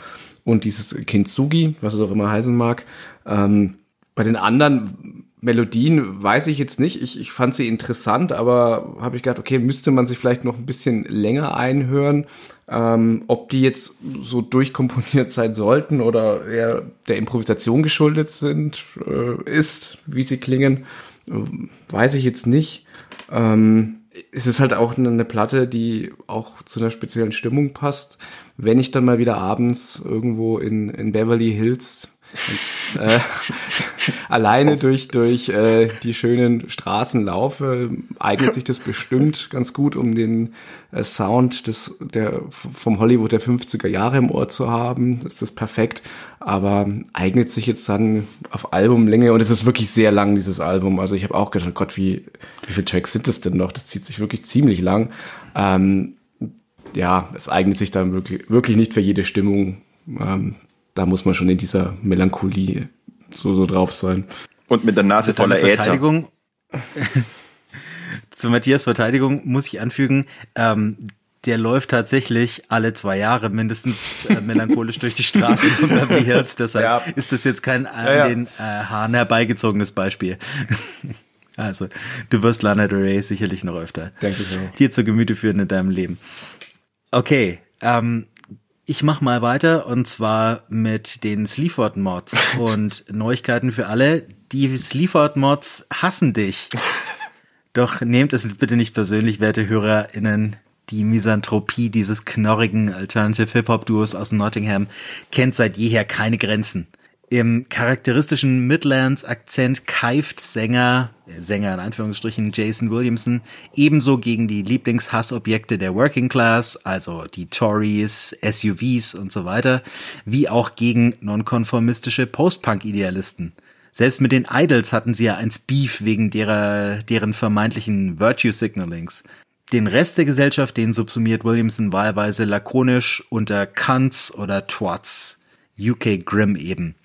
und dieses Kintsugi, was es auch immer heißen mag. Ähm, bei den anderen Melodien weiß ich jetzt nicht. Ich, ich fand sie interessant, aber habe ich gedacht, okay, müsste man sich vielleicht noch ein bisschen länger einhören. Ähm, ob die jetzt so durchkomponiert sein sollten oder eher der Improvisation geschuldet sind, äh, ist, wie sie klingen, weiß ich jetzt nicht. Ähm, es ist halt auch eine Platte, die auch zu einer speziellen Stimmung passt. Wenn ich dann mal wieder abends irgendwo in, in Beverly Hills und, äh, alleine durch, durch äh, die schönen Straßen laufe, eignet sich das bestimmt ganz gut, um den äh, Sound des, der, vom Hollywood der 50er Jahre im Ohr zu haben. Das ist perfekt, aber eignet sich jetzt dann auf Albumlänge und es ist wirklich sehr lang, dieses Album. Also ich habe auch gedacht, Gott, wie, wie viele Tracks sind das denn noch? Das zieht sich wirklich ziemlich lang. Ähm, ja, es eignet sich dann wirklich, wirklich nicht für jede Stimmung. Ähm, da muss man schon in dieser Melancholie so, so drauf sein. Und mit der Nase voller Verteidigung. Zu Matthias Verteidigung muss ich anfügen, ähm, der läuft tatsächlich alle zwei Jahre mindestens äh, melancholisch durch die Straßen von Beverly Hills. Deshalb ja. ist das jetzt kein an ja, den äh, Haaren herbeigezogenes Beispiel. also, du wirst Lana Del Rey sicherlich noch öfter Denke ich auch. dir zu Gemüte führen in deinem Leben. Okay, ähm, ich mach mal weiter und zwar mit den Sleaford Mods und Neuigkeiten für alle. Die Sleaford Mods hassen dich. Doch nehmt es bitte nicht persönlich, werte HörerInnen. Die Misanthropie dieses knorrigen Alternative Hip-Hop-Duos aus Nottingham kennt seit jeher keine Grenzen. Im charakteristischen Midlands-Akzent keift Sänger, äh, Sänger in Anführungsstrichen Jason Williamson, ebenso gegen die Lieblingshassobjekte der Working Class, also die Tories, SUVs und so weiter, wie auch gegen nonkonformistische Post-Punk-Idealisten. Selbst mit den Idols hatten sie ja eins Beef wegen derer, deren vermeintlichen Virtue Signalings. Den Rest der Gesellschaft, den subsumiert Williamson wahlweise lakonisch unter Cunts oder Twats. UK Grimm eben.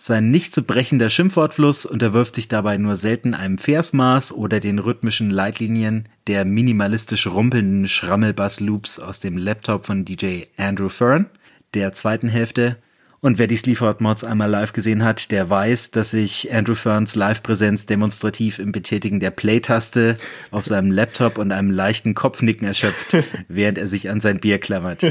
Sein nicht zu brechender Schimpfwortfluss unterwirft sich dabei nur selten einem Versmaß oder den rhythmischen Leitlinien der minimalistisch rumpelnden Schrammelbass-Loops aus dem Laptop von DJ Andrew Fern, der zweiten Hälfte. Und wer die Sleaford Mods einmal live gesehen hat, der weiß, dass sich Andrew Ferns Live-Präsenz demonstrativ im Betätigen der Play-Taste auf seinem Laptop und einem leichten Kopfnicken erschöpft, während er sich an sein Bier klammert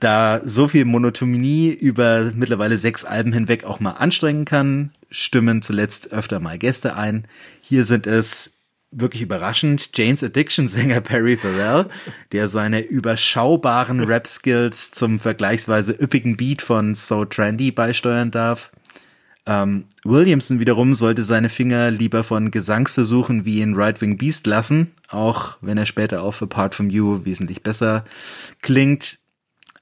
da so viel Monotonie über mittlerweile sechs Alben hinweg auch mal anstrengen kann, stimmen zuletzt öfter mal Gäste ein. Hier sind es wirklich überraschend Jane's Addiction Sänger Perry Farrell, der seine überschaubaren Rap-Skills zum vergleichsweise üppigen Beat von So Trendy beisteuern darf. Ähm, Williamson wiederum sollte seine Finger lieber von Gesangsversuchen wie in Right Wing Beast lassen, auch wenn er später auf Apart From You wesentlich besser klingt.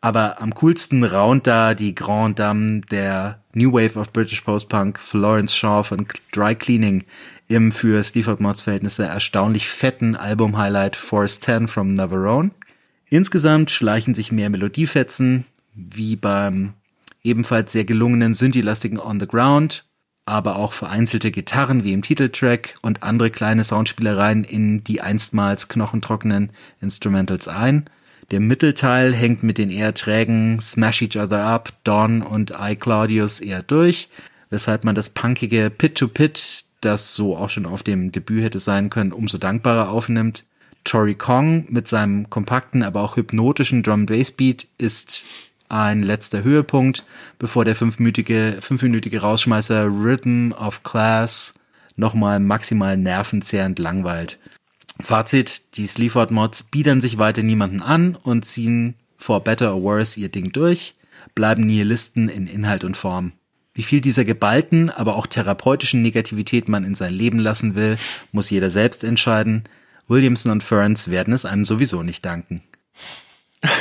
Aber am coolsten raunt da die Grand Dame der New Wave of British Post-Punk, Florence Shaw von Dry Cleaning, im für Steve Mods Verhältnisse erstaunlich fetten Album-Highlight Force 10 from Navarone. Insgesamt schleichen sich mehr Melodiefetzen, wie beim ebenfalls sehr gelungenen Synthi-lastigen On the Ground, aber auch vereinzelte Gitarren wie im Titeltrack und andere kleine Soundspielereien in die einstmals knochentrockenen Instrumentals ein. Der Mittelteil hängt mit den eher trägen Smash Each Other Up, Dawn und I Claudius eher durch, weshalb man das punkige Pit-to-Pit, das so auch schon auf dem Debüt hätte sein können, umso dankbarer aufnimmt. Tori Kong mit seinem kompakten, aber auch hypnotischen Drum-Bass-Beat ist ein letzter Höhepunkt, bevor der fünfminütige, fünfminütige Rausschmeißer Rhythm of Class nochmal maximal nervenzerrend langweilt. Fazit, die Sleaford-Mods biedern sich weiter niemanden an und ziehen for better or worse ihr Ding durch, bleiben Nihilisten in Inhalt und Form. Wie viel dieser geballten, aber auch therapeutischen Negativität man in sein Leben lassen will, muss jeder selbst entscheiden. Williamson und Ferns werden es einem sowieso nicht danken.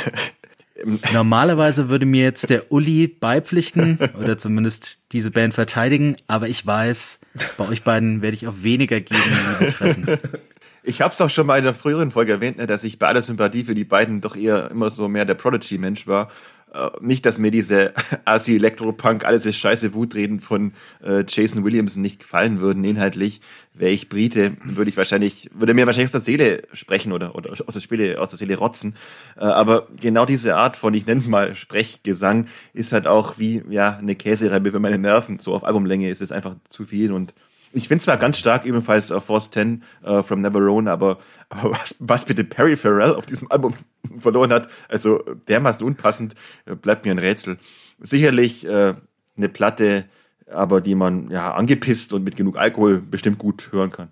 Normalerweise würde mir jetzt der Uli beipflichten oder zumindest diese Band verteidigen, aber ich weiß, bei euch beiden werde ich auf weniger Gegenliebe treffen. Ich habe es auch schon mal in einer früheren Folge erwähnt, ne, dass ich bei aller Sympathie für die beiden doch eher immer so mehr der Prodigy-Mensch war. Äh, nicht, dass mir diese Assi Elektropunk, alles ist scheiße Wutreden von äh, Jason Williamson nicht gefallen würden inhaltlich. Wäre ich Brite, würde ich wahrscheinlich, würde mir wahrscheinlich aus der Seele sprechen oder, oder aus der Spiele, aus der Seele rotzen. Äh, aber genau diese Art von, ich nenne es mal Sprechgesang, ist halt auch wie ja eine Käsereibe für meine Nerven. So auf Albumlänge ist es einfach zu viel und ich finde zwar ganz stark ebenfalls uh, Force 10 uh, from Neverone, aber, aber was, was bitte Perry Farrell auf diesem Album verloren hat, also dermaßen unpassend, äh, bleibt mir ein Rätsel. Sicherlich äh, eine Platte, aber die man ja angepisst und mit genug Alkohol bestimmt gut hören kann.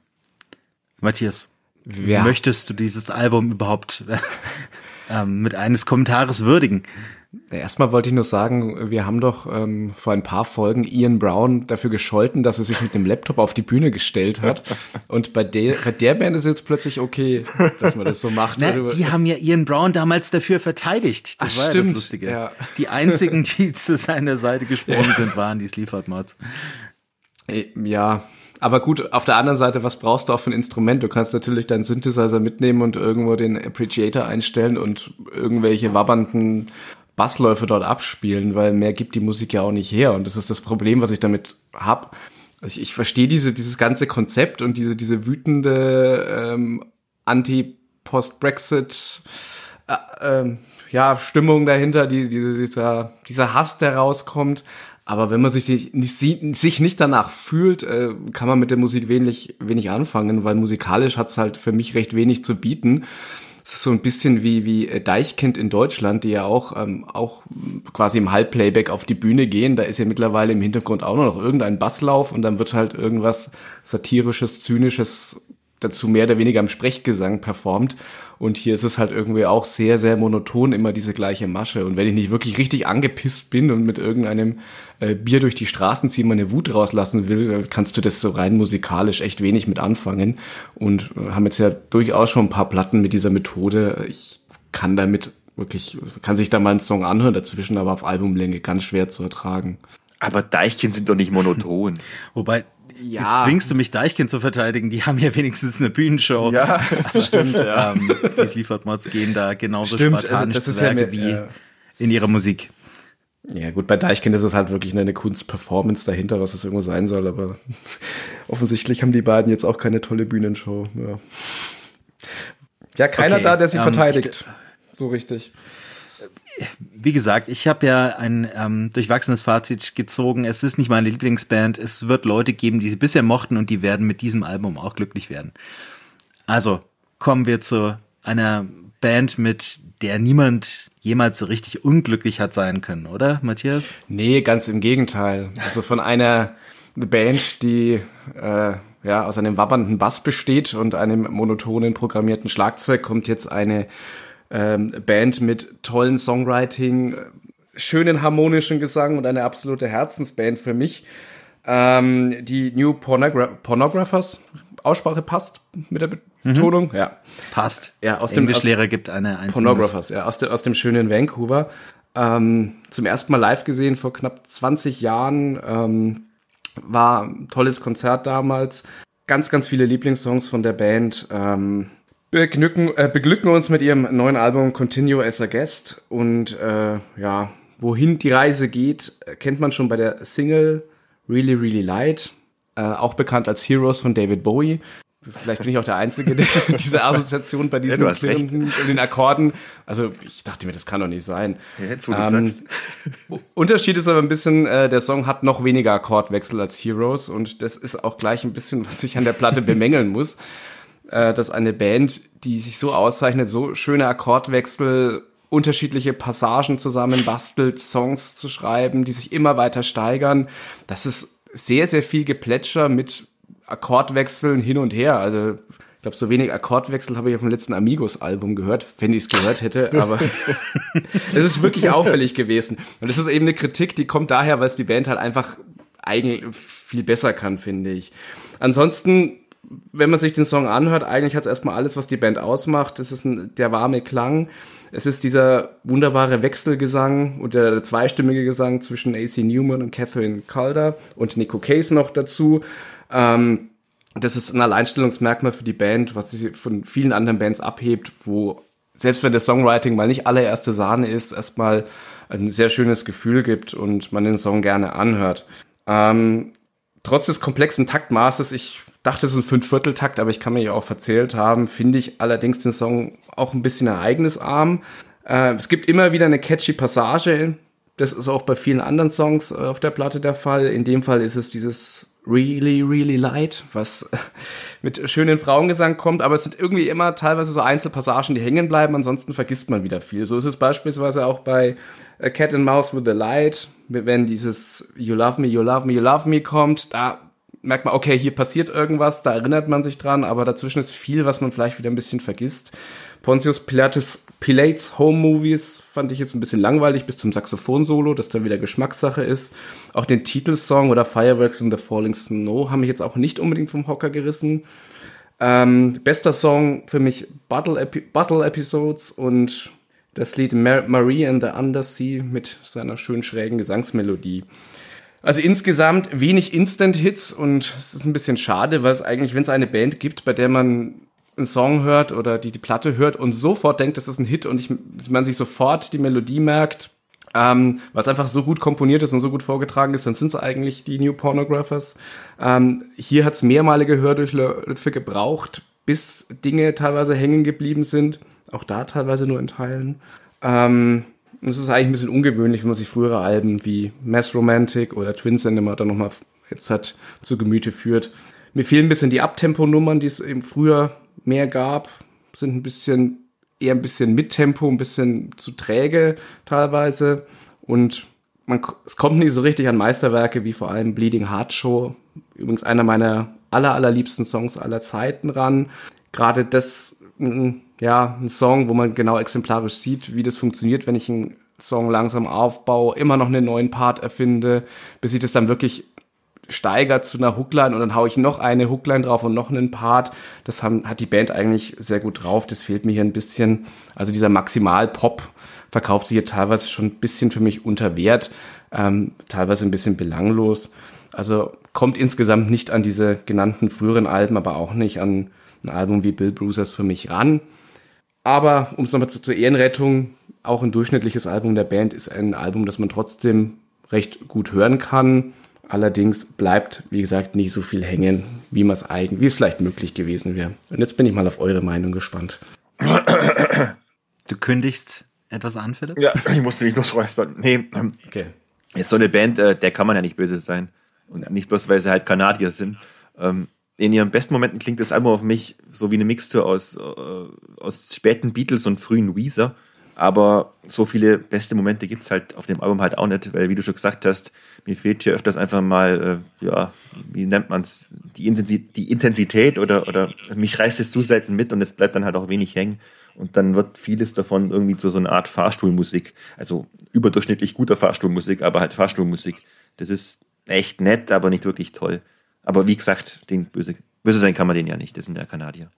Matthias, ja. möchtest du dieses Album überhaupt äh, mit eines Kommentares würdigen? Erstmal wollte ich nur sagen, wir haben doch ähm, vor ein paar Folgen Ian Brown dafür gescholten, dass er sich mit einem Laptop auf die Bühne gestellt hat. Und bei der, bei der Band ist jetzt plötzlich okay, dass man das so macht. Na, die haben ja Ian Brown damals dafür verteidigt. Das Ach, war stimmt. Ja das Lustige. Ja. Die einzigen, die zu seiner Seite gesprungen ja. sind, waren die Sleaford Mods. Äh, ja, aber gut, auf der anderen Seite, was brauchst du auch für ein Instrument? Du kannst natürlich deinen Synthesizer mitnehmen und irgendwo den Appreciator einstellen und irgendwelche wabbernden Bassläufe dort abspielen, weil mehr gibt die Musik ja auch nicht her. Und das ist das Problem, was ich damit hab. Also ich, ich verstehe diese, dieses ganze Konzept und diese, diese wütende ähm, Anti-Post-Brexit äh, äh, ja, Stimmung dahinter, die, die, dieser, dieser Hass, der rauskommt. Aber wenn man sich nicht, sich nicht danach fühlt, äh, kann man mit der Musik wenig, wenig anfangen, weil musikalisch hat's halt für mich recht wenig zu bieten. Es ist so ein bisschen wie, wie äh, Deichkind in Deutschland, die ja auch, ähm, auch quasi im Halbplayback auf die Bühne gehen. Da ist ja mittlerweile im Hintergrund auch noch irgendein Basslauf und dann wird halt irgendwas satirisches, zynisches dazu mehr oder weniger im Sprechgesang performt. Und hier ist es halt irgendwie auch sehr, sehr monoton, immer diese gleiche Masche. Und wenn ich nicht wirklich richtig angepisst bin und mit irgendeinem äh, Bier durch die Straßen ziehen, meine Wut rauslassen will, kannst du das so rein musikalisch echt wenig mit anfangen. Und äh, haben jetzt ja durchaus schon ein paar Platten mit dieser Methode. Ich kann damit wirklich, kann sich da mal ein Song anhören dazwischen, aber auf Albumlänge ganz schwer zu ertragen. Aber Deichchen sind doch nicht monoton. Wobei, ja. Jetzt zwingst du mich, Deichkind zu verteidigen. Die haben ja wenigstens eine Bühnenshow. Ja, stimmt. Ja. Ähm, die Sleaford-Mods gehen da genauso stimmt, spartanisch also zu Werke ja mehr, wie ja. in ihrer Musik. Ja, gut, bei Deichkind ist es halt wirklich eine Kunstperformance dahinter, was es irgendwo sein soll, aber offensichtlich haben die beiden jetzt auch keine tolle Bühnenshow. Ja, ja keiner Okay, da, der sie ähm, verteidigt. So richtig. Wie gesagt, ich habe ja ein ähm, durchwachsenes Fazit gezogen. Es ist nicht meine Lieblingsband. Es wird Leute geben, die sie bisher mochten und die werden mit diesem Album auch glücklich werden. Also kommen wir zu einer Band, mit der niemand jemals so richtig unglücklich hat sein können, oder, Matthias? Nee, ganz im Gegenteil. Also von einer Band, die äh, ja aus einem wabbernden Bass besteht und einem monotonen programmierten Schlagzeug, kommt jetzt eine ähm, Band mit tollen Songwriting, schönen harmonischen Gesang und eine absolute Herzensband für mich. Ähm, die New Pornogra Pornographers, Aussprache passt mit der Betonung, Mhm. ja. Passt. Ja, aus dem- Englischlehrer gibt eine eins Pornographers, ja, aus, de, aus dem schönen Vancouver. Ähm, zum ersten Mal live gesehen vor knapp 20 Jahren. Ähm, war ein tolles Konzert damals. Ganz, ganz viele Lieblingssongs von der Band. Ähm, begnücken, äh, beglücken uns mit ihrem neuen Album Continue as a Guest. Und äh, ja, wohin die Reise geht, kennt man schon bei der Single Really, Really Light. Äh, auch bekannt als Heroes von David Bowie. Vielleicht bin ich auch der Einzige, der diese Assoziation bei diesen recht. klirrenden- den Akkorden. Also ich dachte mir, das kann doch nicht sein. Jetzt, wo Ähm. Unterschied ist aber ein bisschen, äh, der Song hat noch weniger Akkordwechsel als Heroes und das ist auch gleich ein bisschen, was ich an der Platte bemängeln muss, äh, dass eine Band, die sich so auszeichnet, so schöne Akkordwechsel, unterschiedliche Passagen zusammen bastelt, Songs zu schreiben, die sich immer weiter steigern, das ist sehr, sehr viel Geplätscher mit Akkordwechseln hin und her. Also ich glaube, so wenig Akkordwechsel habe ich auf dem letzten Amigos-Album gehört, wenn ich es gehört hätte, aber es ist wirklich auffällig gewesen. Und das ist eben eine Kritik, die kommt daher, weil es die Band halt einfach eigentlich viel besser kann, finde ich. Ansonsten, wenn man sich den Song anhört, eigentlich hat es erstmal alles, was die Band ausmacht. Das ist ein, der warme Klang. Es ist dieser wunderbare Wechselgesang und der zweistimmige Gesang zwischen AC Newman und Catherine Calder und Nico Case noch dazu. Ähm, das ist ein Alleinstellungsmerkmal für die Band, was sie von vielen anderen Bands abhebt, wo selbst wenn das Songwriting mal nicht allererste Sahne ist, erstmal ein sehr schönes Gefühl gibt und man den Song gerne anhört. Ähm, trotz des komplexen Taktmaßes, ich dachte, es ist ein Fünfvierteltakt, aber ich kann mir ja auch verzählt haben, finde ich allerdings den Song auch ein bisschen ereignisarm. Äh, es gibt immer wieder eine catchy Passage. Das ist auch bei vielen anderen Songs äh, auf der Platte der Fall. In dem Fall ist es dieses Really, Really Light, was mit schönen Frauengesang kommt, aber es sind irgendwie immer teilweise so Einzelpassagen, die hängen bleiben, ansonsten vergisst man wieder viel. So ist es beispielsweise auch bei A Cat and Mouse with the Light, wenn dieses You Love Me, You Love Me, You Love Me kommt, da merkt man, okay, hier passiert irgendwas, da erinnert man sich dran, aber dazwischen ist viel, was man vielleicht wieder ein bisschen vergisst. Pontius Pilates, Pilates Home Movies fand ich jetzt ein bisschen langweilig bis zum Saxophon-Solo, das dann wieder Geschmackssache ist. Auch den Titelsong oder Fireworks in the Falling Snow haben mich jetzt auch nicht unbedingt vom Hocker gerissen. Ähm, bester Song für mich Battle, Epi Battle Episodes und das Lied Mar Marie and the Undersea mit seiner schön schrägen Gesangsmelodie. Also insgesamt wenig Instant-Hits und es ist ein bisschen schade, weil es eigentlich, wenn es eine Band gibt, bei der man einen Song hört oder die die Platte hört und sofort denkt, das ist ein Hit und ich, man sich sofort die Melodie merkt, ähm, was einfach so gut komponiert ist und so gut vorgetragen ist, dann sind es eigentlich die New Pornographers. Ähm, hier hat es mehrmalige Hördurchläufe gebraucht, bis Dinge teilweise hängen geblieben sind. Auch da teilweise nur in Teilen. Ähm, und es ist eigentlich ein bisschen ungewöhnlich, wenn man sich frühere Alben wie Mass Romantic oder Twin Cinema dann nochmal jetzt hat zu Gemüte führt. Mir fehlen ein bisschen die Abtempo-Nummern, die es eben früher mehr gab, sind ein bisschen eher ein bisschen mit Tempo, ein bisschen zu träge teilweise und man, es kommt nicht so richtig an Meisterwerke wie vor allem Bleeding Heart Show, übrigens einer meiner aller allerliebsten Songs aller Zeiten ran. Gerade das ja, ein Song, wo man genau exemplarisch sieht, wie das funktioniert, wenn ich einen Song langsam aufbaue, immer noch einen neuen Part erfinde, bis ich das dann wirklich steigert zu einer Hookline und dann haue ich noch eine Hookline drauf und noch einen Part. Das haben, hat die Band eigentlich sehr gut drauf. Das fehlt mir hier ein bisschen. Also dieser Maximal-Pop verkauft sich hier teilweise schon ein bisschen für mich unter Wert, ähm, teilweise ein bisschen belanglos. Also kommt insgesamt nicht an diese genannten früheren Alben, aber auch nicht an ein Album wie Bill Brucers für mich ran. Aber um es nochmal zu, zur Ehrenrettung, auch ein durchschnittliches Album der Band ist ein Album, das man trotzdem recht gut hören kann. Allerdings bleibt, wie gesagt, nicht so viel hängen, wie man es eigentlich, wie es vielleicht möglich gewesen wäre. Und jetzt bin ich mal auf eure Meinung gespannt. Du kündigst etwas an, Philipp? Ja, ich musste mich nur so räuspern. Nee, ähm, okay. Jetzt so eine Band, äh, der kann man ja nicht böse sein. Und ja. nicht bloß, weil sie halt Kanadier sind. Ähm, in ihren besten Momenten klingt das Album auf mich so wie eine Mixtur aus, äh, aus späten Beatles und frühen Weezer. Aber so viele beste Momente gibt's halt auf dem Album halt auch nicht, weil, wie du schon gesagt hast, mir fehlt hier öfters einfach mal, äh, ja, wie nennt man's, die, Intensität, die Intensität oder, oder mich reißt es zu selten mit und es bleibt dann halt auch wenig hängen. Und dann wird vieles davon irgendwie zu so einer Art Fahrstuhlmusik. Also überdurchschnittlich guter Fahrstuhlmusik, aber halt Fahrstuhlmusik. Das ist echt nett, aber nicht wirklich toll. Aber wie gesagt, den böse, böse sein kann man den ja nicht. Das sind ja Kanadier.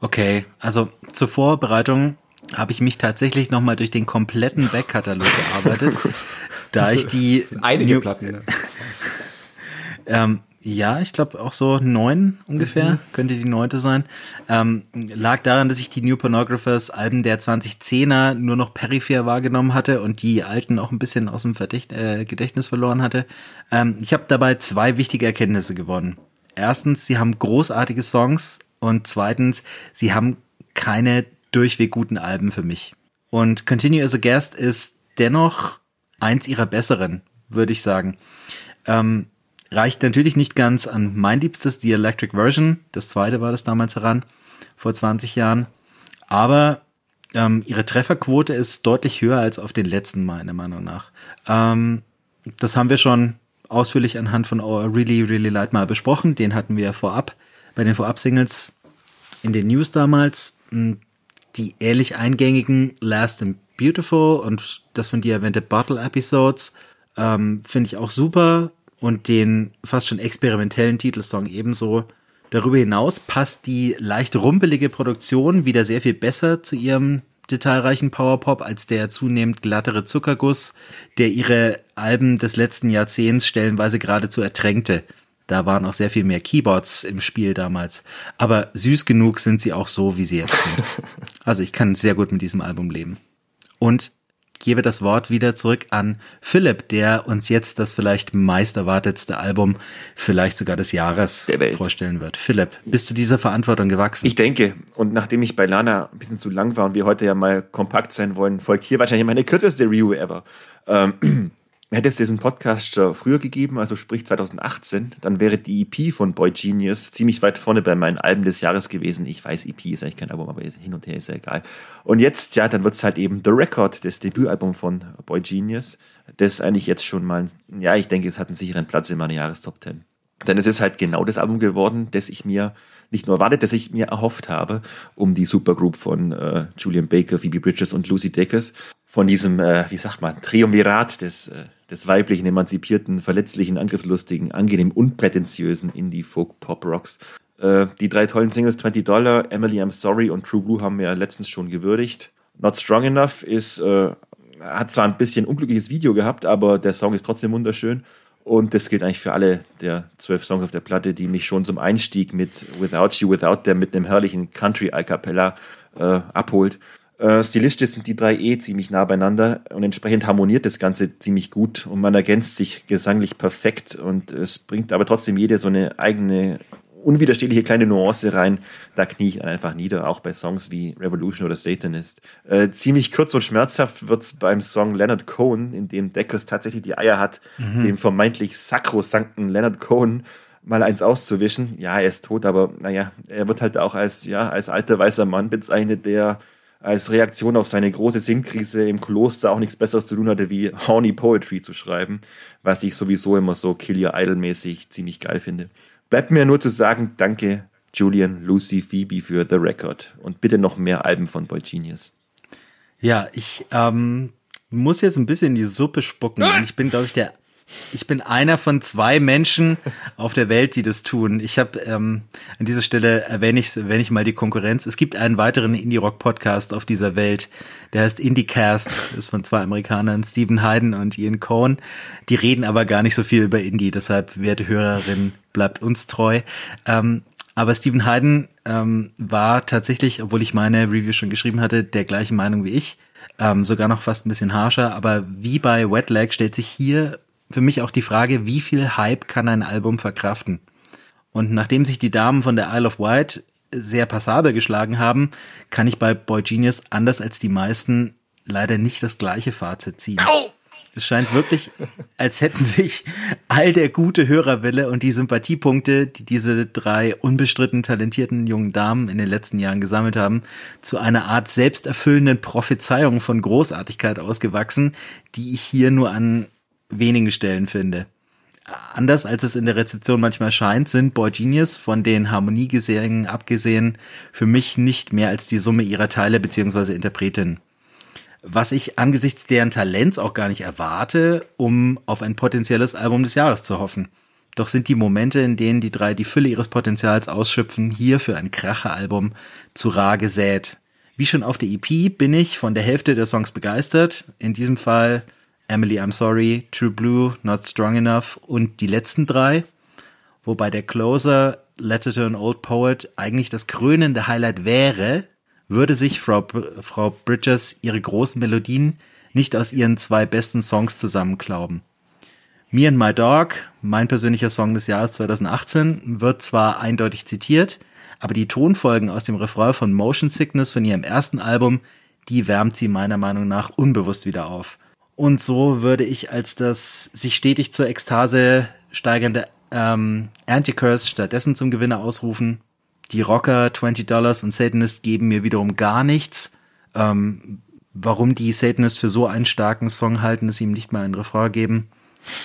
Okay, also zur Vorbereitung habe ich mich tatsächlich nochmal durch den kompletten Backkatalog gearbeitet, da ich die einige New Platten. Ne? ähm, ja, ich glaube auch so neun ungefähr, mhm. könnte die neunte sein. Ähm, lag daran, dass ich die New Pornographers Alben der 2010er nur noch peripher wahrgenommen hatte und die alten auch ein bisschen aus dem Verdicht äh, Gedächtnis verloren hatte. Ähm, ich habe dabei zwei wichtige Erkenntnisse gewonnen. Erstens, sie haben großartige Songs und zweitens, sie haben keine durchweg guten Alben für mich. Und Continue as a Guest ist dennoch eins ihrer besseren, würde ich sagen. Ähm, reicht natürlich nicht ganz an mein Liebstes, die Electric Version. Das zweite war das damals heran, vor 20 Jahren. Aber ähm, ihre Trefferquote ist deutlich höher als auf den letzten, meiner Meinung nach. Ähm, das haben wir schon ausführlich anhand von Our Really, Really Light mal besprochen. Den hatten wir vorab, bei den Vorab-Singles in den News damals. Hm, die ähnlich eingängigen Last and Beautiful und das von dir erwähnte Bottle Episodes ähm, finde ich auch super und den fast schon experimentellen Titelsong ebenso. Darüber hinaus passt die leicht rumpelige Produktion wieder sehr viel besser zu ihrem detailreichen Powerpop als der zunehmend glattere Zuckerguss, der ihre Alben des letzten Jahrzehnts stellenweise geradezu ertränkte. Da waren auch sehr viel mehr Keyboards im Spiel damals. Aber süß genug sind sie auch so, wie sie jetzt sind. Also ich kann sehr gut mit diesem Album leben. Und gebe das Wort wieder zurück an Philipp, der uns jetzt das vielleicht meist erwartetste Album, vielleicht sogar des Jahres vorstellen wird. Philipp, bist du dieser Verantwortung gewachsen? Ich denke, und nachdem ich bei Lana ein bisschen zu lang war und wir heute ja mal kompakt sein wollen, folgt hier wahrscheinlich meine kürzeste Review ever. Ähm, Hätte es diesen Podcast schon früher gegeben, also sprich 2018, dann wäre die EP von Boy Genius ziemlich weit vorne bei meinen Alben des Jahres gewesen. Ich weiß, EP ist eigentlich kein Album, aber hin und her ist ja egal. Und jetzt, ja, dann wird es halt eben The Record, das Debütalbum von Boy Genius, das eigentlich jetzt schon mal, ja, ich denke, es hat einen sicheren Platz in meiner Jahrestop 10. Denn es ist halt genau das Album geworden, das ich mir nicht nur erwartet, das ich mir erhofft habe, um die Supergroup von äh, Julian Baker, Phoebe Bridges und Lucy Deckers, von diesem, äh, wie sagt man, Triumvirat des, äh, des weiblichen, emanzipierten, verletzlichen, angriffslustigen, angenehm unprätentiösen Indie-Folk-Pop-Rocks. Äh, die drei tollen Singles 20 Dollar, Emily I'm Sorry und True Blue haben wir ja letztens schon gewürdigt. Not Strong Enough ist, äh, hat zwar ein bisschen unglückliches Video gehabt, aber der Song ist trotzdem wunderschön. Und das gilt eigentlich für alle der zwölf Songs auf der Platte, die mich schon zum Einstieg mit Without You, Without der mit einem herrlichen Country-A Cappella äh, abholt. Äh, stilistisch sind die drei eh ziemlich nah beieinander und entsprechend harmoniert das Ganze ziemlich gut und man ergänzt sich gesanglich perfekt und es bringt aber trotzdem jede so eine eigene unwiderstehliche kleine Nuance rein, da knie ich einfach nieder, auch bei Songs wie Revolution oder Satanist. Äh, ziemlich kurz und schmerzhaft wird's beim Song Leonard Cohen, in dem Deckers tatsächlich die Eier hat, mhm. dem vermeintlich sakrosankten Leonard Cohen mal eins auszuwischen. Ja, er ist tot, aber naja, er wird halt auch als, ja, als alter weißer Mann bezeichnet, der als Reaktion auf seine große Sinnkrise im Kloster auch nichts Besseres zu tun hatte, wie Horny Poetry zu schreiben, was ich sowieso immer so Kill Your Idol-mäßig ziemlich geil finde. Bleibt mir nur zu sagen, danke Julian, Lucy, Phoebe für The Record und bitte noch mehr Alben von Boy Genius. Ja, ich ähm, muss jetzt ein bisschen in die Suppe spucken. Ich bin, glaube ich, der ich bin einer von zwei Menschen auf der Welt, die das tun. Ich habe ähm, an dieser Stelle erwähne ich, erwähne ich mal die Konkurrenz. Es gibt einen weiteren Indie-Rock-Podcast auf dieser Welt, der heißt IndieCast, ist von zwei Amerikanern, Stephen Hayden und Ian Cohn. Die reden aber gar nicht so viel über Indie, deshalb, werte Hörerin, bleibt uns treu. Ähm, aber Stephen Hayden ähm, war tatsächlich, obwohl ich meine Review schon geschrieben hatte, der gleichen Meinung wie ich. Ähm, sogar noch fast ein bisschen harscher, aber wie bei Wetlag stellt sich hier für mich auch die Frage, wie viel Hype kann ein Album verkraften? Und nachdem sich die Damen von der Isle of Wight sehr passabel geschlagen haben, kann ich bei Boy Genius anders als die meisten leider nicht das gleiche Fazit ziehen. Au! Es scheint wirklich, als hätten sich all der gute Hörerwille und die Sympathiepunkte, die diese drei unbestritten talentierten jungen Damen in den letzten Jahren gesammelt haben, zu einer Art selbsterfüllenden Prophezeiung von Großartigkeit ausgewachsen, die ich hier nur an wenigen Stellen finde. Anders als es in der Rezeption manchmal scheint, sind Boy Genius von den Harmoniegesängen abgesehen für mich nicht mehr als die Summe ihrer Teile beziehungsweise Interpretinnen. Was ich angesichts deren Talents auch gar nicht erwarte, um auf ein potenzielles Album des Jahres zu hoffen. Doch sind die Momente, in denen die drei die Fülle ihres Potenzials ausschöpfen, hier für ein Kracher-Album zu rar gesät. Wie schon auf der EP bin ich von der Hälfte der Songs begeistert. In diesem Fall Emily I'm Sorry, True Blue, Not Strong Enough und die letzten drei, wobei der Closer Letter to an Old Poet eigentlich das krönende Highlight wäre, würde sich Frau, Frau Bridges ihre großen Melodien nicht aus ihren zwei besten Songs zusammenklauben. Me and My Dog, mein persönlicher Song des Jahres 2018, wird zwar eindeutig zitiert, aber die Tonfolgen aus dem Refrain von Motion Sickness von ihrem ersten Album, die wärmt sie meiner Meinung nach unbewusst wieder auf. Und so würde ich als das sich stetig zur Ekstase steigernde ähm, Anticurse stattdessen zum Gewinner ausrufen. Die Rocker, 20 Dollars und Satanist geben mir wiederum gar nichts. Ähm, warum die Satanist für so einen starken Song halten, dass sie ihm nicht mal ein Refrain geben,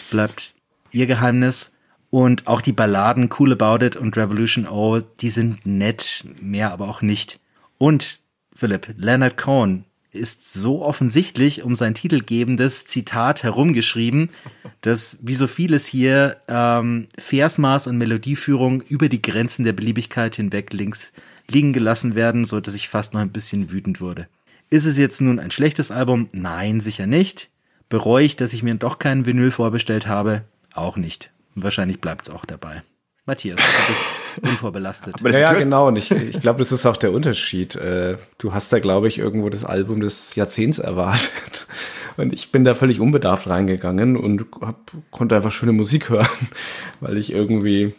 bleibt ihr Geheimnis. Und auch die Balladen Cool About It und Revolution O, die sind nett, mehr aber auch nicht. Und Philipp, Leonard Cohen, ist so offensichtlich um sein titelgebendes Zitat herumgeschrieben, dass wie so vieles hier ähm, Versmaß und Melodieführung über die Grenzen der Beliebigkeit hinweg links liegen gelassen werden, so dass ich fast noch ein bisschen wütend wurde. Ist es jetzt nun ein schlechtes Album? Nein, sicher nicht. Bereue ich, dass ich mir doch keinen Vinyl vorbestellt habe? Auch nicht. Wahrscheinlich bleibt es auch dabei. Matthias, du bist unvorbelastet. ja, ja, genau. Und ich, ich glaube, das ist auch der Unterschied. Äh, du hast da, glaube ich, irgendwo das Album des Jahrzehnts erwartet. Und ich bin da völlig unbedarft reingegangen und hab, konnte einfach schöne Musik hören, weil ich irgendwie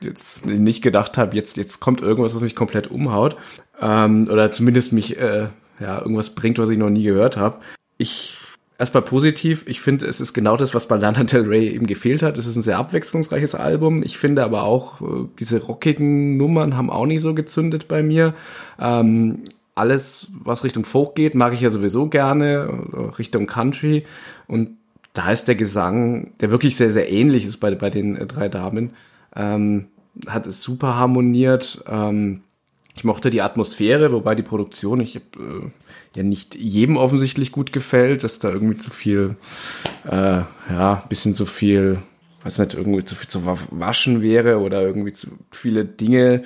jetzt nicht gedacht habe, jetzt, jetzt kommt irgendwas, was mich komplett umhaut. Ähm, oder zumindest mich äh, ja, irgendwas bringt, was ich noch nie gehört habe. Ich erstmal positiv. Ich finde, es ist genau das, was bei Lana Del Rey eben gefehlt hat. Es ist ein sehr abwechslungsreiches Album. Ich finde aber auch, äh, diese rockigen Nummern haben auch nicht so gezündet bei mir. Ähm, alles, was Richtung Folk geht, mag ich ja sowieso gerne, äh, Richtung Country. Und da ist der Gesang, der wirklich sehr, sehr ähnlich ist bei, bei den äh, drei Damen, ähm, hat es super harmoniert. Ähm, ich mochte die Atmosphäre, wobei die Produktion, ich hab, äh, ja nicht jedem offensichtlich gut gefällt, dass da irgendwie zu viel, äh, ja, bisschen zu viel, weiß nicht, irgendwie zu viel zu waschen wäre oder irgendwie zu viele Dinge,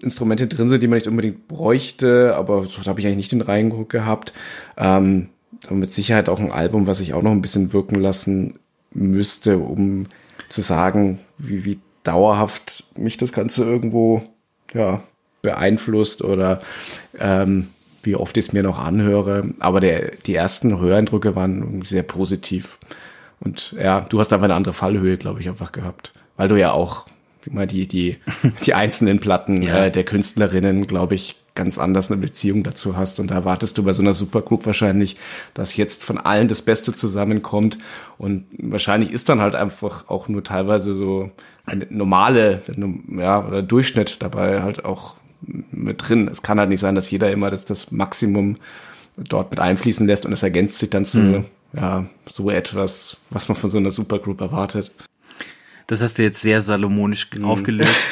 Instrumente drin sind, die man nicht unbedingt bräuchte, aber so habe ich eigentlich nicht den Reindruck gehabt. Ähm, mit Sicherheit auch ein Album, was ich auch noch ein bisschen wirken lassen müsste, um zu sagen, wie, wie dauerhaft mich das Ganze irgendwo ja, beeinflusst oder ähm, wie oft ich es mir noch anhöre. Aber der, die ersten Höreindrücke waren sehr positiv. Und ja, du hast einfach eine andere Fallhöhe, glaube ich, einfach gehabt. Weil du ja auch immer die, die, die einzelnen Platten ja. äh, der Künstlerinnen, glaube ich, ganz anders eine Beziehung dazu hast. Und da erwartest du bei so einer Supergroup wahrscheinlich, dass jetzt von allen das Beste zusammenkommt. Und wahrscheinlich ist dann halt einfach auch nur teilweise so eine normale, ja, oder Durchschnitt dabei halt auch mit drin. Es kann halt nicht sein, dass jeder immer das, das Maximum dort mit einfließen lässt und es ergänzt sich dann zu, mhm. ja, so etwas, was man von so einer Supergroup erwartet. Das hast du jetzt sehr salomonisch mhm. aufgelöst.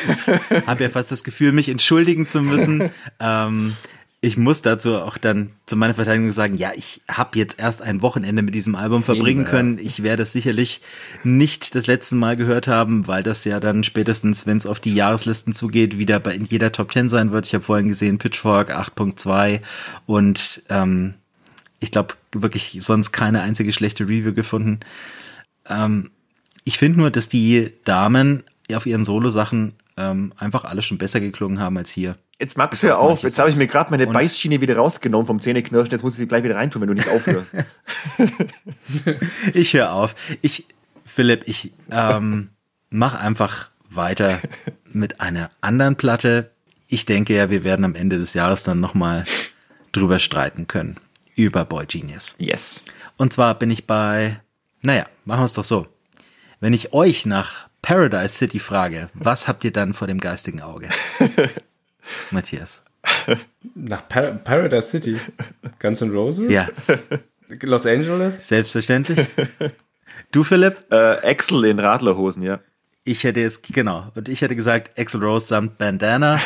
Ich habe ja fast das Gefühl, mich entschuldigen zu müssen. ähm, ich muss dazu auch dann zu meiner Verteidigung sagen, ja, ich habe jetzt erst ein Wochenende mit diesem Album verbringen können. Ich werde es sicherlich nicht das letzte Mal gehört haben, weil das ja dann spätestens, wenn es auf die Jahreslisten zugeht, wieder bei in jeder Top 10 sein wird. Ich habe vorhin gesehen, Pitchfork 8.2 und ähm, ich glaube wirklich sonst keine einzige schlechte Review gefunden. Ähm, ich finde nur, dass die Damen auf ihren Solo-Sachen ähm, einfach alle schon besser geklungen haben als hier. Jetzt magst du ja auf. Jetzt habe ich mir gerade meine Beißschiene wieder rausgenommen vom Zähneknirschen. Jetzt muss ich sie gleich wieder reintun, wenn du nicht aufhörst. ich höre auf. Ich, Philipp, ich ähm, mach einfach weiter mit einer anderen Platte. Ich denke ja, wir werden am Ende des Jahres dann nochmal drüber streiten können. Über Boy Genius. Yes. Und zwar bin ich bei, naja, machen wir es doch so. Wenn ich euch nach Paradise City frage, was habt ihr dann vor dem geistigen Auge? Matthias. Nach Par Paradise City? Guns N' Roses? Ja. Los Angeles? Selbstverständlich. Du, Philipp? Äh, Axel in Radlerhosen, ja. Ich hätte jetzt, genau, und ich hätte gesagt Axel Rose samt Bandana.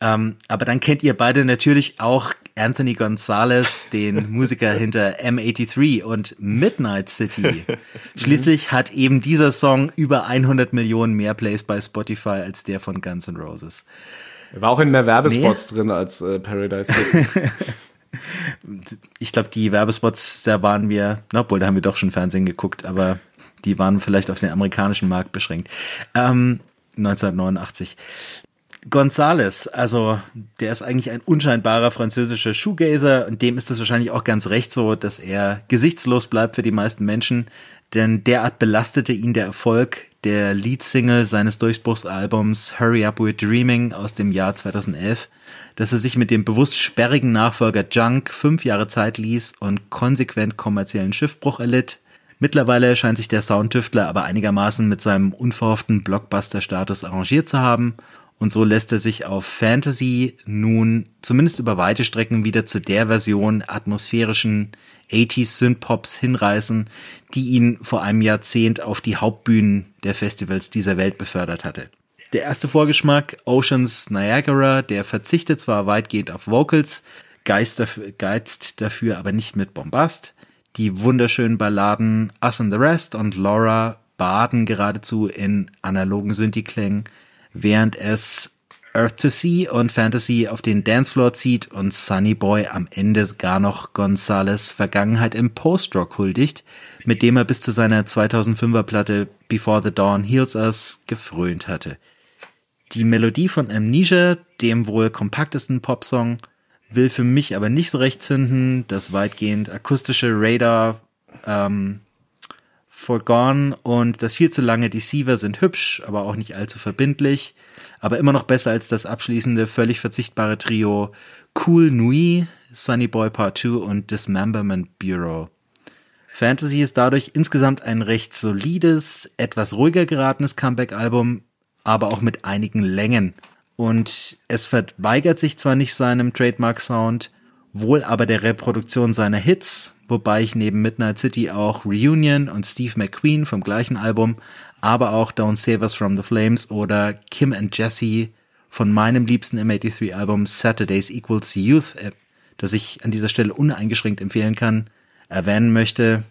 ähm, aber dann kennt ihr beide natürlich auch Anthony Gonzalez, den Musiker hinter M83 und Midnight City. Schließlich hat eben dieser Song über 100 Millionen mehr Plays bei Spotify als der von Guns N' Roses. Er war auch in mehr Werbespots nee. drin als äh, Paradise City. ich glaube, die Werbespots, da waren wir, obwohl, da haben wir doch schon Fernsehen geguckt, aber die waren vielleicht auf den amerikanischen Markt beschränkt. Ähm, 1989. Gonzales, also der ist eigentlich ein unscheinbarer französischer Shoegazer und dem ist es wahrscheinlich auch ganz recht so, dass er gesichtslos bleibt für die meisten Menschen, denn derart belastete ihn der Erfolg der Leadsingle seines Durchbruchsalbums Hurry Up We're Dreaming aus dem Jahr 2011, dass er sich mit dem bewusst sperrigen Nachfolger Junk fünf Jahre Zeit ließ und konsequent kommerziellen Schiffbruch erlitt. Mittlerweile scheint sich der Soundtüftler aber einigermaßen mit seinem unverhofften Blockbuster-Status arrangiert zu haben und so lässt er sich auf Fantasy nun zumindest über weite Strecken wieder zu der Version atmosphärischen 80s Synthpops hinreißen, die ihn vor einem Jahrzehnt auf die Hauptbühnen der Festivals dieser Welt befördert hatte. Der erste Vorgeschmack, Oceans Niagara, der verzichtet zwar weitgehend auf Vocals, geizt dafür, geizt dafür aber nicht mit Bombast. Die wunderschönen Balladen Us and the Rest und Laura baden geradezu in analogen Synthi-Klängen, während es Earth to Sea und Fantasy auf den Dancefloor zieht und Sunny Boy am Ende gar noch Gonzales Vergangenheit im Post-Rock huldigt, mit dem er bis zu seiner 2005er Platte Before the Dawn Heals Us gefrönt hatte. Die Melodie von Amnesia, dem wohl kompaktesten Popsong, will für mich aber nicht so recht zünden. Das weitgehend akustische Radar ähm, Forgone und das viel zu lange Deceiver sind hübsch, aber auch nicht allzu verbindlich. Aber immer noch besser als das abschließende, völlig verzichtbare Trio Cool Nui, Sunny Boy Part 2 und Dismemberment Bureau. Fantasy ist dadurch insgesamt ein recht solides, etwas ruhiger geratenes Comeback-Album, aber auch mit einigen Längen. Und es verweigert sich zwar nicht seinem Trademark-Sound, wohl aber der Reproduktion seiner Hits, wobei ich neben Midnight City auch Reunion und Steve McQueen vom gleichen Album, aber auch Don't Save Us From the Flames oder Kim and Jesse von meinem liebsten M83-Album Saturdays Equals Youth, äh, das ich an dieser Stelle uneingeschränkt empfehlen kann, erwähnen möchte.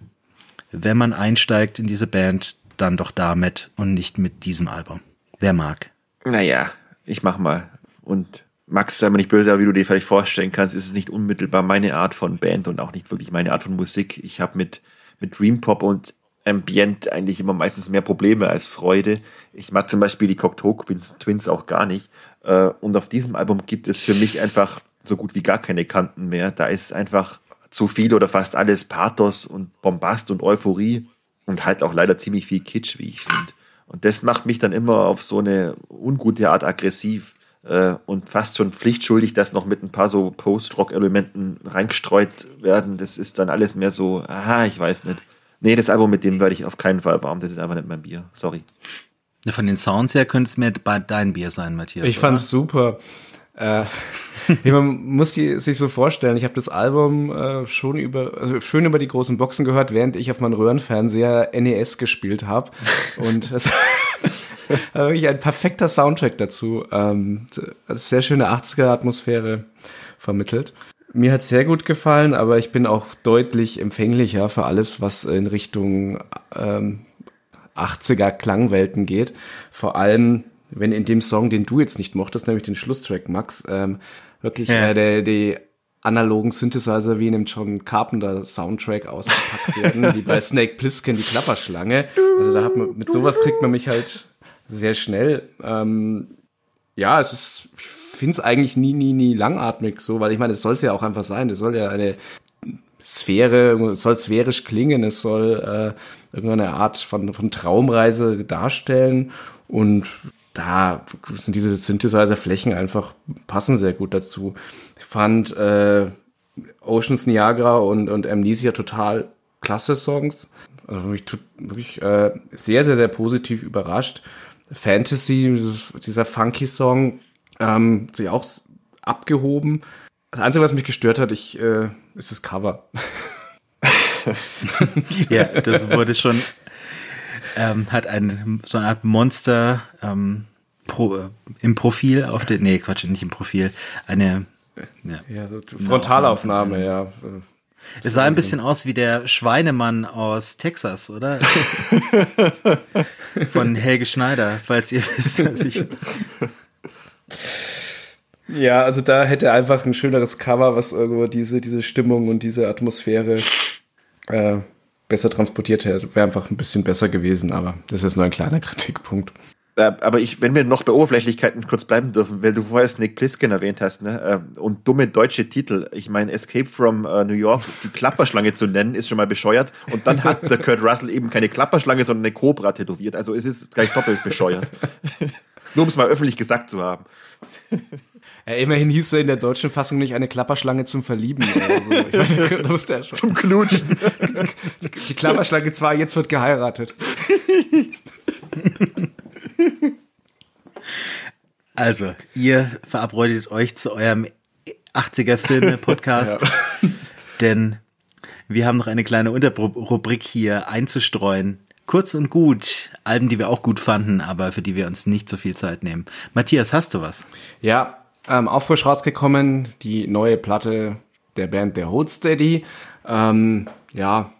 Wenn man einsteigt in diese Band, dann doch damit und nicht mit diesem Album. Wer mag? Naja, ich mach mal. Und Max, sei mir nicht böse, aber wie du dir vielleicht vorstellen kannst, ist es nicht unmittelbar meine Art von Band und auch nicht wirklich meine Art von Musik. Ich habe mit, mit Dream Pop und Ambient eigentlich immer meistens mehr Probleme als Freude. Ich mag zum Beispiel die Cocteau Twins auch gar nicht. Äh, und auf diesem Album gibt es für mich einfach so gut wie gar keine Kanten mehr. Da ist einfach zu viel oder fast alles Pathos und Bombast und Euphorie und halt auch leider ziemlich viel Kitsch, wie ich finde. Und das macht mich dann immer auf so eine ungute Art aggressiv äh, und fast schon pflichtschuldig, dass noch mit ein paar so Post-Rock-Elementen reingestreut werden. Das ist dann alles mehr so, aha, ich weiß nicht. Nee, das Album mit dem werde ich auf keinen Fall warm. Das ist einfach nicht mein Bier. Sorry. Von den Sounds her könnte es mir dein Bier sein, Matthias. Ich oder? fand's super. Äh, man muss die, sich so vorstellen, ich habe das Album äh, schon über, also schön über die großen Boxen gehört, während ich auf meinem Röhrenfernseher NES gespielt habe. Und es war wirklich ein perfekter Soundtrack dazu. Ähm, sehr schöne 80er-Atmosphäre vermittelt. Mir hat sehr gut gefallen, aber ich bin auch deutlich empfänglicher für alles, was in Richtung ähm, 80er Klangwelten geht. Vor allem, wenn in dem Song, den du jetzt nicht mochtest, nämlich den Schlusstrack, Max, ähm, wirklich ja. äh, der, die analogen Synthesizer wie in dem John Carpenter Soundtrack ausgepackt werden, wie bei Snake Plissken die Klapperschlange. Also da hat man, mit sowas kriegt man mich halt sehr schnell. Ähm, ja, es ist, finde es eigentlich nie, nie, nie langatmig so, weil ich meine, es soll es ja auch einfach sein. Es soll ja eine Sphäre, es soll sphärisch klingen, es soll äh, irgendeine Art von, von Traumreise darstellen und da sind diese Synthesizer-Flächen einfach passen sehr gut dazu. Ich fand äh, Oceans Niagara und, und Amnesia total klasse Songs. Also mich wirklich äh, sehr, sehr, sehr positiv überrascht. Fantasy, dieser funky Song, ähm, sich auch abgehoben. Das Einzige, was mich gestört hat, ich, äh, ist das Cover. ja, das wurde schon, ähm, hat ein, so eine Art Monster ähm, pro, äh, im Profil auf der, nee, Quatsch, nicht im Profil, eine ja, ja so Frontalaufnahme, ja. Es sah ein bisschen aus wie der Schweinemann aus Texas, oder? Von Helge Schneider, falls ihr wisst, was ich. Ja, also da hätte einfach ein schöneres Cover, was irgendwo diese, diese Stimmung und diese Atmosphäre äh, besser transportiert hätte. Wäre einfach ein bisschen besser gewesen, aber das ist nur ein kleiner Kritikpunkt. Äh, aber ich, wenn wir noch bei Oberflächlichkeiten kurz bleiben dürfen, weil du vorher Snake Plissken erwähnt hast, ne, äh, und dumme deutsche Titel. Ich meine, Escape from uh, New York, die Klapperschlange zu nennen, ist schon mal bescheuert. Und dann hat der Kurt Russell eben keine Klapperschlange, sondern eine Cobra tätowiert. Also es ist gleich doppelt bescheuert. Nur um es mal öffentlich gesagt zu haben. Ja, immerhin hieß er in der deutschen Fassung nicht eine Klapperschlange zum Verlieben oder so. Ich meine, da wusste er schon. Zum Knutschen. Die Klapperschlange zwar, jetzt wird geheiratet. Also, ihr verabredet euch zu eurem 80er-Filme-Podcast, ja. denn wir haben noch eine kleine Unterrubrik hier einzustreuen. Kurz und gut, Alben, die wir auch gut fanden, aber für die wir uns nicht so viel Zeit nehmen. Matthias, hast du was? Ja, ähm, auch frisch rausgekommen, die neue Platte der Band der Hold Steady. Ähm, ja,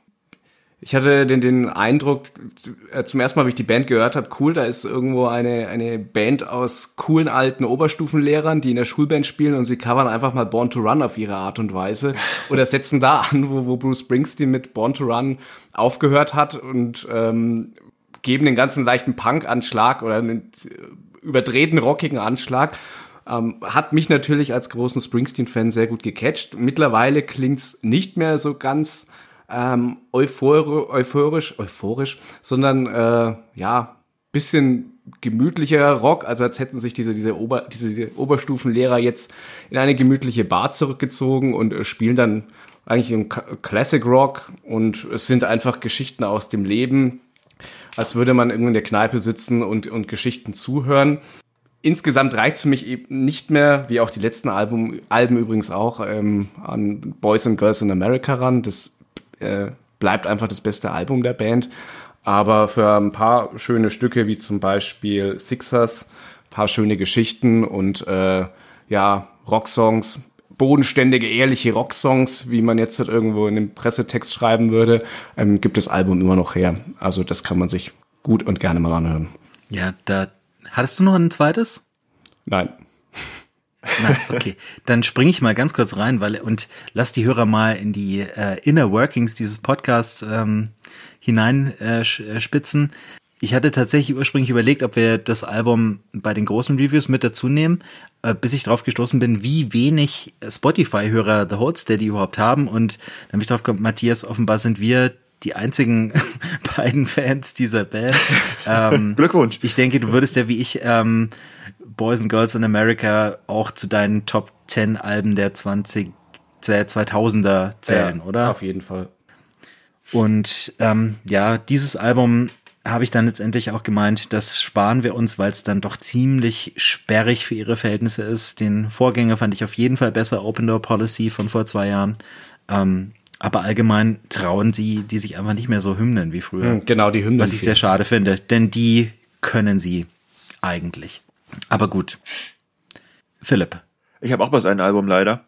ich hatte den, den Eindruck, äh, zum ersten Mal, wie ich die Band gehört habe, cool, da ist irgendwo eine, eine Band aus coolen alten Oberstufenlehrern, die in der Schulband spielen und sie covern einfach mal Born to Run auf ihre Art und Weise oder setzen da an, wo, wo Bruce Springsteen mit Born to Run aufgehört hat und ähm, geben den ganzen leichten Punk-Anschlag oder einen überdrehten, rockigen Anschlag. Ähm, hat mich natürlich als großen Springsteen-Fan sehr gut gecatcht. Mittlerweile klingt's nicht mehr so ganz ähm, euphor euphorisch, euphorisch, sondern äh, ja, bisschen gemütlicher Rock, also als hätten sich diese, diese, Ober, diese Oberstufenlehrer jetzt in eine gemütliche Bar zurückgezogen und äh, spielen dann eigentlich im Classic Rock und es sind einfach Geschichten aus dem Leben, als würde man irgendwo in der Kneipe sitzen und, und Geschichten zuhören. Insgesamt reicht für mich eben nicht mehr, wie auch die letzten Album, Alben übrigens auch, ähm, an Boys and Girls in America ran. Das äh, bleibt einfach das beste Album der Band. Aber für ein paar schöne Stücke, wie zum Beispiel Sixers, paar schöne Geschichten und äh, ja, Rocksongs, bodenständige, ehrliche Rocksongs, wie man jetzt halt irgendwo in dem Pressetext schreiben würde, ähm, gibt das Album immer noch her. Also das kann man sich gut und gerne mal anhören. Ja, da hattest du noch ein zweites? Nein. Na, okay, dann springe ich mal ganz kurz rein, weil und lass die Hörer mal in die äh, Inner Workings dieses Podcasts ähm, hineinspitzen. Äh, ich hatte tatsächlich ursprünglich überlegt, ob wir das Album bei den großen Reviews mit dazu nehmen, äh, bis ich drauf gestoßen bin, wie wenig Spotify-Hörer The Hold Steady überhaupt haben. Und dann bin ich drauf gekommen, Matthias, offenbar sind wir die einzigen beiden Fans dieser Band. Ähm, Glückwunsch. Ich denke, du würdest ja wie ich ähm, Boys and Girls in America auch zu deinen Top 10 Alben der 20 der 2000er zählen, ja, oder? Auf jeden Fall. Und ähm, ja, dieses Album habe ich dann letztendlich auch gemeint, das sparen wir uns, weil es dann doch ziemlich sperrig für ihre Verhältnisse ist. Den Vorgänger fand ich auf jeden Fall besser, Open Door Policy von vor zwei Jahren. Ähm, aber allgemein trauen sie die sich einfach nicht mehr so Hymnen wie früher. Hm, genau, die Hymnen. Was ich sehr schade finde, denn die können sie eigentlich. Aber gut. Philipp. Ich habe auch bloß ein Album leider.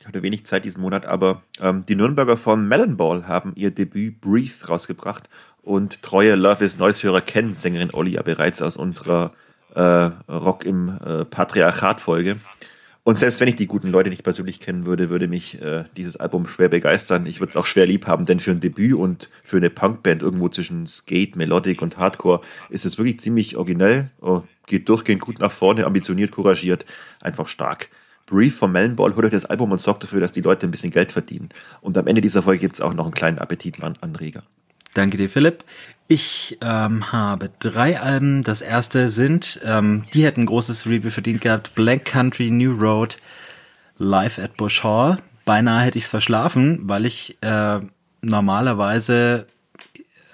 Ich hatte wenig Zeit diesen Monat, aber ähm, die Nürnberger von Melon Ball haben ihr Debüt Breathe rausgebracht und treue Love is Noise-Hörer kennen Sängerin Olli ja bereits aus unserer äh, Rock im äh, Patriarchat-Folge. Und selbst wenn ich die guten Leute nicht persönlich kennen würde, würde mich äh, dieses Album schwer begeistern. Ich würde es auch schwer lieb haben, denn für ein Debüt und für eine Punkband irgendwo zwischen Skate, Melodic und Hardcore ist es wirklich ziemlich originell. Oh, geht durchgehend gut nach vorne, ambitioniert, couragiert, einfach stark. Brief vom Melonball, holt euch das Album und sorgt dafür, dass die Leute ein bisschen Geld verdienen. Und am Ende dieser Folge gibt es auch noch einen kleinen Appetitanreger. Danke dir, Philipp. Ich ähm, habe drei Alben. Das erste sind, ähm, die hätten ein großes Review verdient gehabt, Black Country New Road, Live at Bush Hall. Beinahe hätte ich es verschlafen, weil ich äh, normalerweise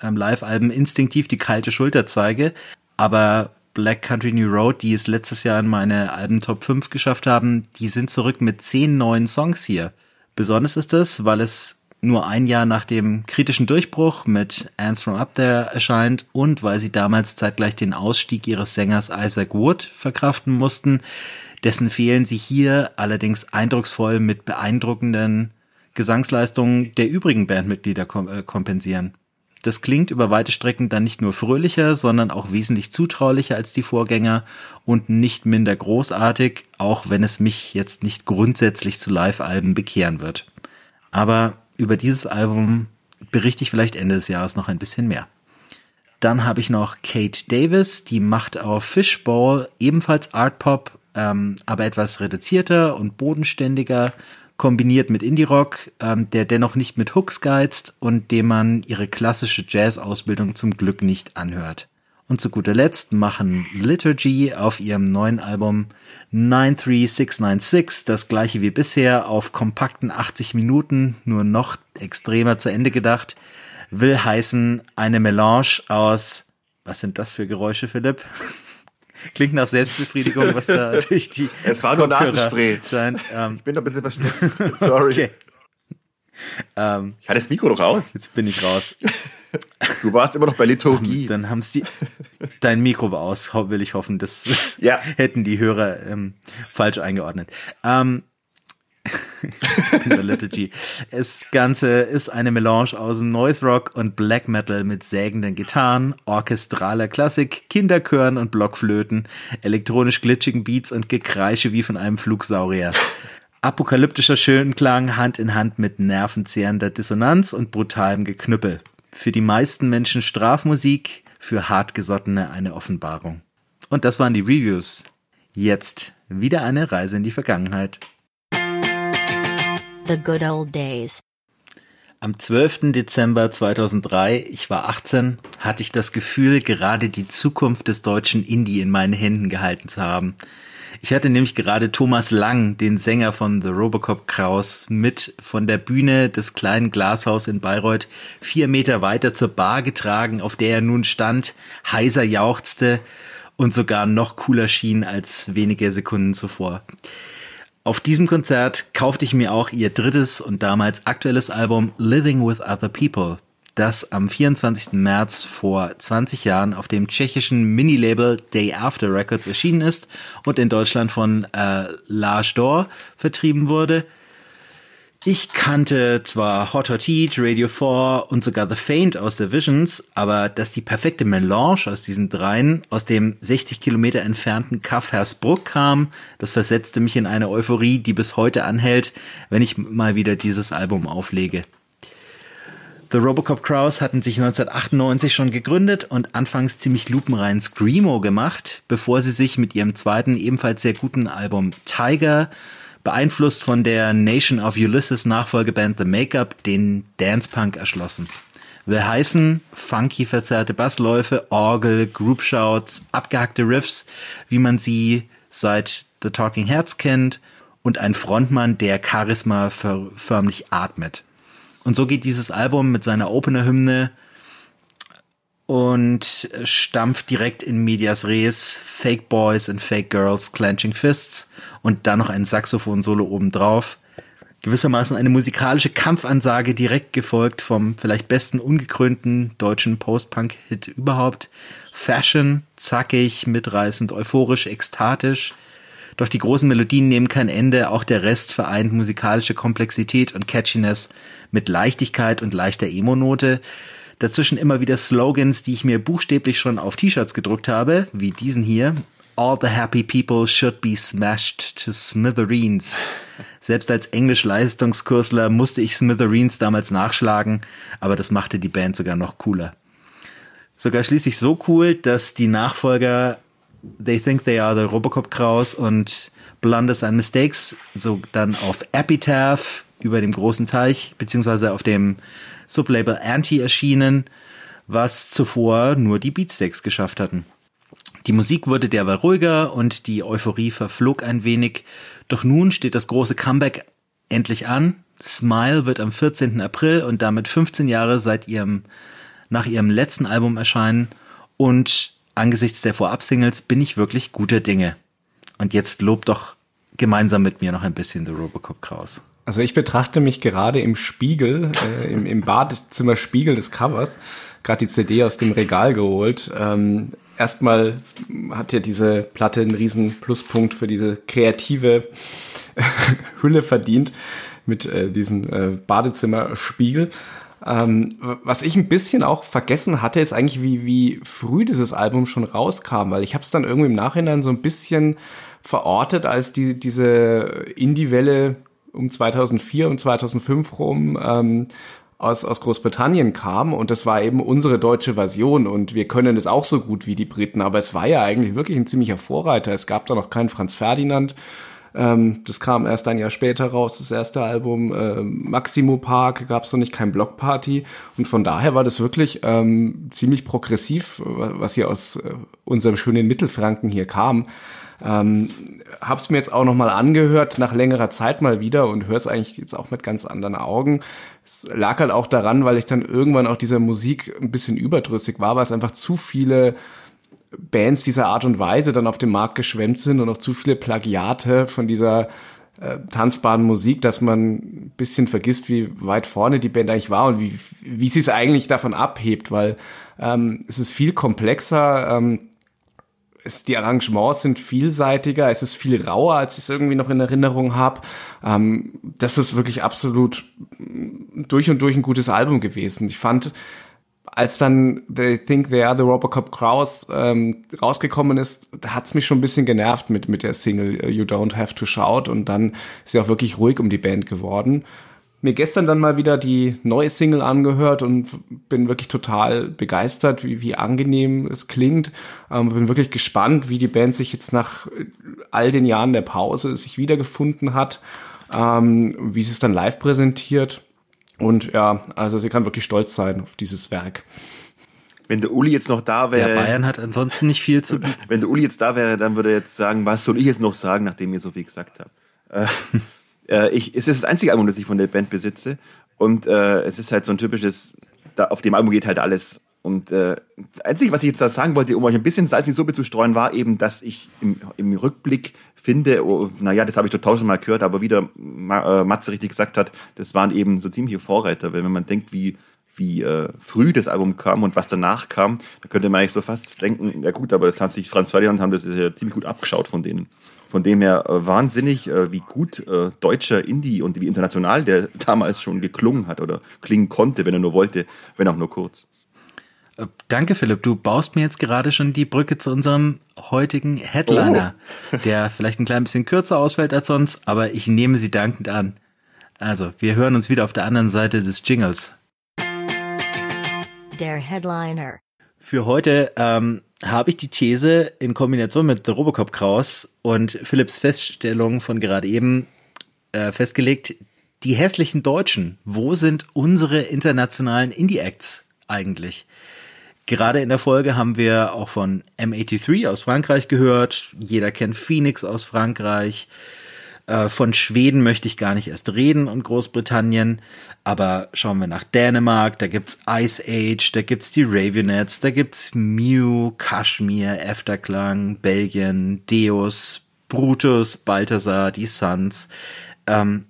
ähm, Live-Alben instinktiv die kalte Schulter zeige. Aber Black Country New Road, die es letztes Jahr in meine Alben Top 5 geschafft haben, die sind zurück mit zehn neuen Songs hier. Besonders ist das, weil es nur ein Jahr nach dem kritischen Durchbruch mit Ants from Up There erscheint und weil sie damals zeitgleich den Ausstieg ihres Sängers Isaac Wood verkraften mussten. Dessen fehlen sie hier allerdings eindrucksvoll mit beeindruckenden Gesangsleistungen der übrigen Bandmitglieder äh, kompensieren. Das klingt über weite Strecken dann nicht nur fröhlicher, sondern auch wesentlich zutraulicher als die Vorgänger und nicht minder großartig, auch wenn es mich jetzt nicht grundsätzlich zu Live-Alben bekehren wird. Aber über dieses Album berichte ich vielleicht Ende des Jahres noch ein bisschen mehr. Dann habe ich noch Kate Davis, die macht auf Fishbowl ebenfalls Art Pop, ähm, aber etwas reduzierter und bodenständiger kombiniert mit Indie-Rock, ähm, der dennoch nicht mit Hooks geizt und dem man ihre klassische Jazz-Ausbildung zum Glück nicht anhört. Und zu guter Letzt machen Liturgy auf ihrem neuen Album 93696 das gleiche wie bisher auf kompakten 80 Minuten, nur noch extremer zu Ende gedacht, will heißen eine Melange aus, was sind das für Geräusche, Philipp? Klingt nach Selbstbefriedigung, was da durch die. Es war nur Nasenspray. Scheint. Ähm, ich bin doch ein bisschen versteckt. Sorry. Okay. Ähm, ich hatte das Mikro doch aus. Jetzt bin ich raus. Du warst immer noch bei Liturgie. Dann haben sie dein Mikro war aus, will ich hoffen. Das ja. hätten die Hörer ähm, falsch eingeordnet. Ähm, in der Liturgy. Das Ganze ist eine Melange aus Noise Rock und Black Metal mit sägenden Gitarren, orchestraler Klassik, Kinderchören und Blockflöten, elektronisch glitschigen Beats und Gekreische wie von einem Flugsaurier. Apokalyptischer Schönklang Hand in Hand mit nervenzehrender Dissonanz und brutalem Geknüppel. Für die meisten Menschen Strafmusik, für Hartgesottene eine Offenbarung. Und das waren die Reviews. Jetzt wieder eine Reise in die Vergangenheit. The Good Old Days. Am 12. Dezember 2003, ich war 18, hatte ich das Gefühl, gerade die Zukunft des deutschen Indie in meinen Händen gehalten zu haben. Ich hatte nämlich gerade Thomas Lang, den Sänger von The Robocop Kraus, mit von der Bühne des kleinen Glashaus in Bayreuth vier Meter weiter zur Bar getragen, auf der er nun stand, heiser jauchzte und sogar noch cooler schien als wenige Sekunden zuvor. Auf diesem Konzert kaufte ich mir auch ihr drittes und damals aktuelles Album Living with Other People, das am 24. März vor 20 Jahren auf dem tschechischen Minilabel Day After Records erschienen ist und in Deutschland von äh, L'Age d'Or vertrieben wurde. Ich kannte zwar Hot Hot Heat, Radio 4 und sogar The Faint aus The Visions, aber dass die perfekte Melange aus diesen dreien aus dem 60 Kilometer entfernten Kaff Hersbruck kam, das versetzte mich in eine Euphorie, die bis heute anhält, wenn ich mal wieder dieses Album auflege. The Robocop Crows hatten sich 1998 schon gegründet und anfangs ziemlich lupenrein Screamo gemacht, bevor sie sich mit ihrem zweiten ebenfalls sehr guten Album Tiger beeinflusst von der Nation of Ulysses Nachfolgeband The Makeup, den Dance Punk erschlossen. Will heißen, funky verzerrte Bassläufe, Orgel, Group Shouts, abgehackte Riffs, wie man sie seit The Talking Heads kennt und ein Frontmann, der Charisma förmlich atmet. Und so geht dieses Album mit seiner Opener-Hymne und stampft direkt in Medias Res, Fake Boys and Fake Girls, Clenching Fists und dann noch ein Saxophon-Solo obendrauf. Gewissermaßen eine musikalische Kampfansage direkt gefolgt vom vielleicht besten ungekrönten deutschen Post-Punk-Hit überhaupt. Fashion, zackig, mitreißend, euphorisch, ekstatisch. Doch die großen Melodien nehmen kein Ende, auch der Rest vereint musikalische Komplexität und Catchiness mit Leichtigkeit und leichter Emo-Note. Dazwischen immer wieder Slogans, die ich mir buchstäblich schon auf T-Shirts gedruckt habe, wie diesen hier. All the happy people should be smashed to smithereens. Selbst als Englisch-Leistungskursler musste ich Smithereens damals nachschlagen, aber das machte die Band sogar noch cooler. Sogar schließlich so cool, dass die Nachfolger They Think They Are the Robocop Kraus und Blunders and Mistakes so dann auf Epitaph über dem großen Teich, beziehungsweise auf dem Sublabel Anti erschienen, was zuvor nur die Beatsteaks geschafft hatten. Die Musik wurde derweil ruhiger und die Euphorie verflog ein wenig, doch nun steht das große Comeback endlich an. Smile wird am 14. April und damit 15 Jahre seit ihrem, nach ihrem letzten Album erscheinen und angesichts der Vorab-Singles bin ich wirklich guter Dinge. Und jetzt lobt doch gemeinsam mit mir noch ein bisschen The Robocop Kraus. Also ich betrachte mich gerade im Spiegel, äh, im, im Badezimmerspiegel des Covers, gerade die CD aus dem Regal geholt. Ähm, erstmal hat ja diese Platte einen riesen Pluspunkt für diese kreative Hülle verdient mit äh, diesem äh, Badezimmerspiegel. Ähm, was ich ein bisschen auch vergessen hatte, ist eigentlich, wie, wie früh dieses Album schon rauskam, weil ich habe es dann irgendwie im Nachhinein so ein bisschen verortet, als die, diese Indie-Welle um 2004 und 2005 rum ähm, aus, aus Großbritannien kam und das war eben unsere deutsche Version und wir können es auch so gut wie die Briten, aber es war ja eigentlich wirklich ein ziemlicher Vorreiter. Es gab da noch keinen Franz Ferdinand. Ähm, das kam erst ein Jahr später raus, das erste Album. Äh, Maximo Park gab es noch nicht, kein Blockparty. Und von daher war das wirklich ähm, ziemlich progressiv, was hier aus äh, unserem schönen Mittelfranken hier kam. Ähm, hab's mir jetzt auch nochmal angehört, nach längerer Zeit mal wieder und höre es eigentlich jetzt auch mit ganz anderen Augen. Es lag halt auch daran, weil ich dann irgendwann auch dieser Musik ein bisschen überdrüssig war, weil es einfach zu viele Bands dieser Art und Weise dann auf dem Markt geschwemmt sind und auch zu viele Plagiate von dieser äh, tanzbaren Musik, dass man ein bisschen vergisst, wie weit vorne die Band eigentlich war und wie, wie sie es eigentlich davon abhebt, weil ähm, es ist viel komplexer. Ähm, es, die Arrangements sind vielseitiger, es ist viel rauer, als ich es irgendwie noch in Erinnerung habe. Ähm, das ist wirklich absolut durch und durch ein gutes Album gewesen. Ich fand, als dann They Think They Are the Robocop Kraus ähm, rausgekommen ist, hat's mich schon ein bisschen genervt mit, mit der Single You Don't Have to Shout und dann ist sie auch wirklich ruhig um die Band geworden. Mir gestern dann mal wieder die neue Single angehört und bin wirklich total begeistert, wie, wie angenehm es klingt. Ähm, bin wirklich gespannt, wie die Band sich jetzt nach all den Jahren der Pause sich wiedergefunden hat, ähm, wie sie es dann live präsentiert. Und ja, also sie kann wirklich stolz sein auf dieses Werk. Wenn der Uli jetzt noch da wäre. Der Bayern hat ansonsten nicht viel zu. Wenn der Uli jetzt da wäre, dann würde er jetzt sagen, was soll ich jetzt noch sagen, nachdem ihr so viel gesagt habt. Äh, äh, ich, es ist das einzige Album, das ich von der Band besitze. Und äh, es ist halt so ein typisches, da, auf dem Album geht halt alles. Und äh, das Einzige, was ich jetzt da sagen wollte, um euch ein bisschen Salz in die Suppe zu streuen, war eben, dass ich im, im Rückblick finde, oh, naja, das habe ich total schon mal gehört, aber wieder Ma, äh, Matze richtig gesagt hat, das waren eben so ziemliche Vorreiter, weil wenn man denkt, wie, wie äh, früh das Album kam und was danach kam, da könnte man eigentlich so fast denken, ja gut, aber das hat sich Franz Ferdinand haben das ja ziemlich gut abgeschaut von denen. Von dem her äh, wahnsinnig, wie gut deutscher Indie und wie international der damals schon geklungen hat oder klingen konnte, wenn er nur wollte, wenn auch nur kurz. Danke, Philipp. Du baust mir jetzt gerade schon die Brücke zu unserem heutigen Headliner, oh. der vielleicht ein klein bisschen kürzer ausfällt als sonst, aber ich nehme sie dankend an. Also, wir hören uns wieder auf der anderen Seite des Jingles. Der Headliner. Für heute ähm, habe ich die These in Kombination mit The Robocop Kraus und Philipps Feststellung von gerade eben äh, festgelegt, die hässlichen Deutschen, wo sind unsere internationalen Indie-Acts eigentlich? Gerade in der Folge haben wir auch von M83 aus Frankreich gehört. Jeder kennt Phoenix aus Frankreich. Äh, von Schweden möchte ich gar nicht erst reden und Großbritannien. Aber schauen wir nach Dänemark, da gibt's Ice Age, da gibt's die Ravionets, da gibt's Mew, Kashmir, Efterklang, Belgien, Deus, Brutus, Balthasar, die Suns. Ähm,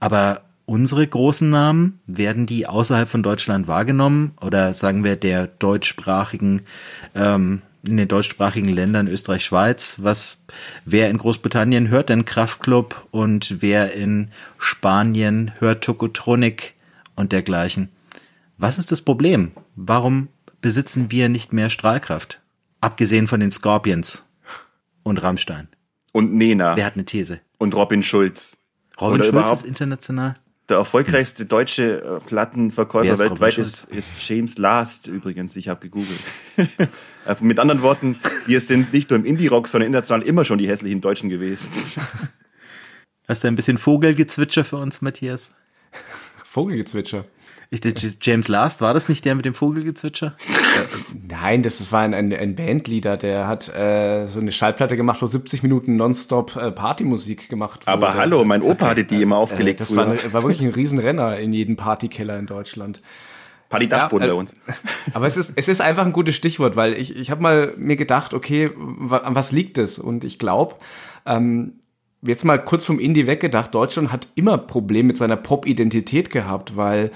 aber unsere großen Namen, werden die außerhalb von Deutschland wahrgenommen oder sagen wir der deutschsprachigen, ähm, in den deutschsprachigen Ländern Österreich, Schweiz, was, wer in Großbritannien hört denn Kraftklub und wer in Spanien hört Tokotronic und dergleichen. Was ist das Problem? Warum besitzen wir nicht mehr Strahlkraft? Abgesehen von den Scorpions und Rammstein. Und Nena. Wer hat eine These? Und Robin Schulz. Robin Oder Schulz ist international? Der erfolgreichste deutsche äh, Plattenverkäufer weltweit ist, ist James Last übrigens. Ich habe gegoogelt. Äh, mit anderen Worten, wir sind nicht nur im Indie-Rock, sondern international immer schon die hässlichen Deutschen gewesen. Hast du ein bisschen Vogelgezwitscher für uns, Matthias? Vogelgezwitscher? Ich, James Last, war das nicht der mit dem Vogelgezwitscher? Nein, das war ein, ein, ein Bandleader, der hat äh, so eine Schallplatte gemacht, wo 70 Minuten nonstop äh, Partymusik gemacht wurde. Aber hallo, mein Opa hatte die immer aufgelegt. Äh, das war, eine, war, wirklich ein Riesenrenner in jedem Partykeller in Deutschland. Party-Dachboden ja, bei uns. Aber es ist, es ist einfach ein gutes Stichwort, weil ich, ich habe mal mir gedacht, okay, an was liegt es? Und ich glaube, ähm, jetzt mal kurz vom Indie weggedacht, Deutschland hat immer Probleme mit seiner Pop-Identität gehabt, weil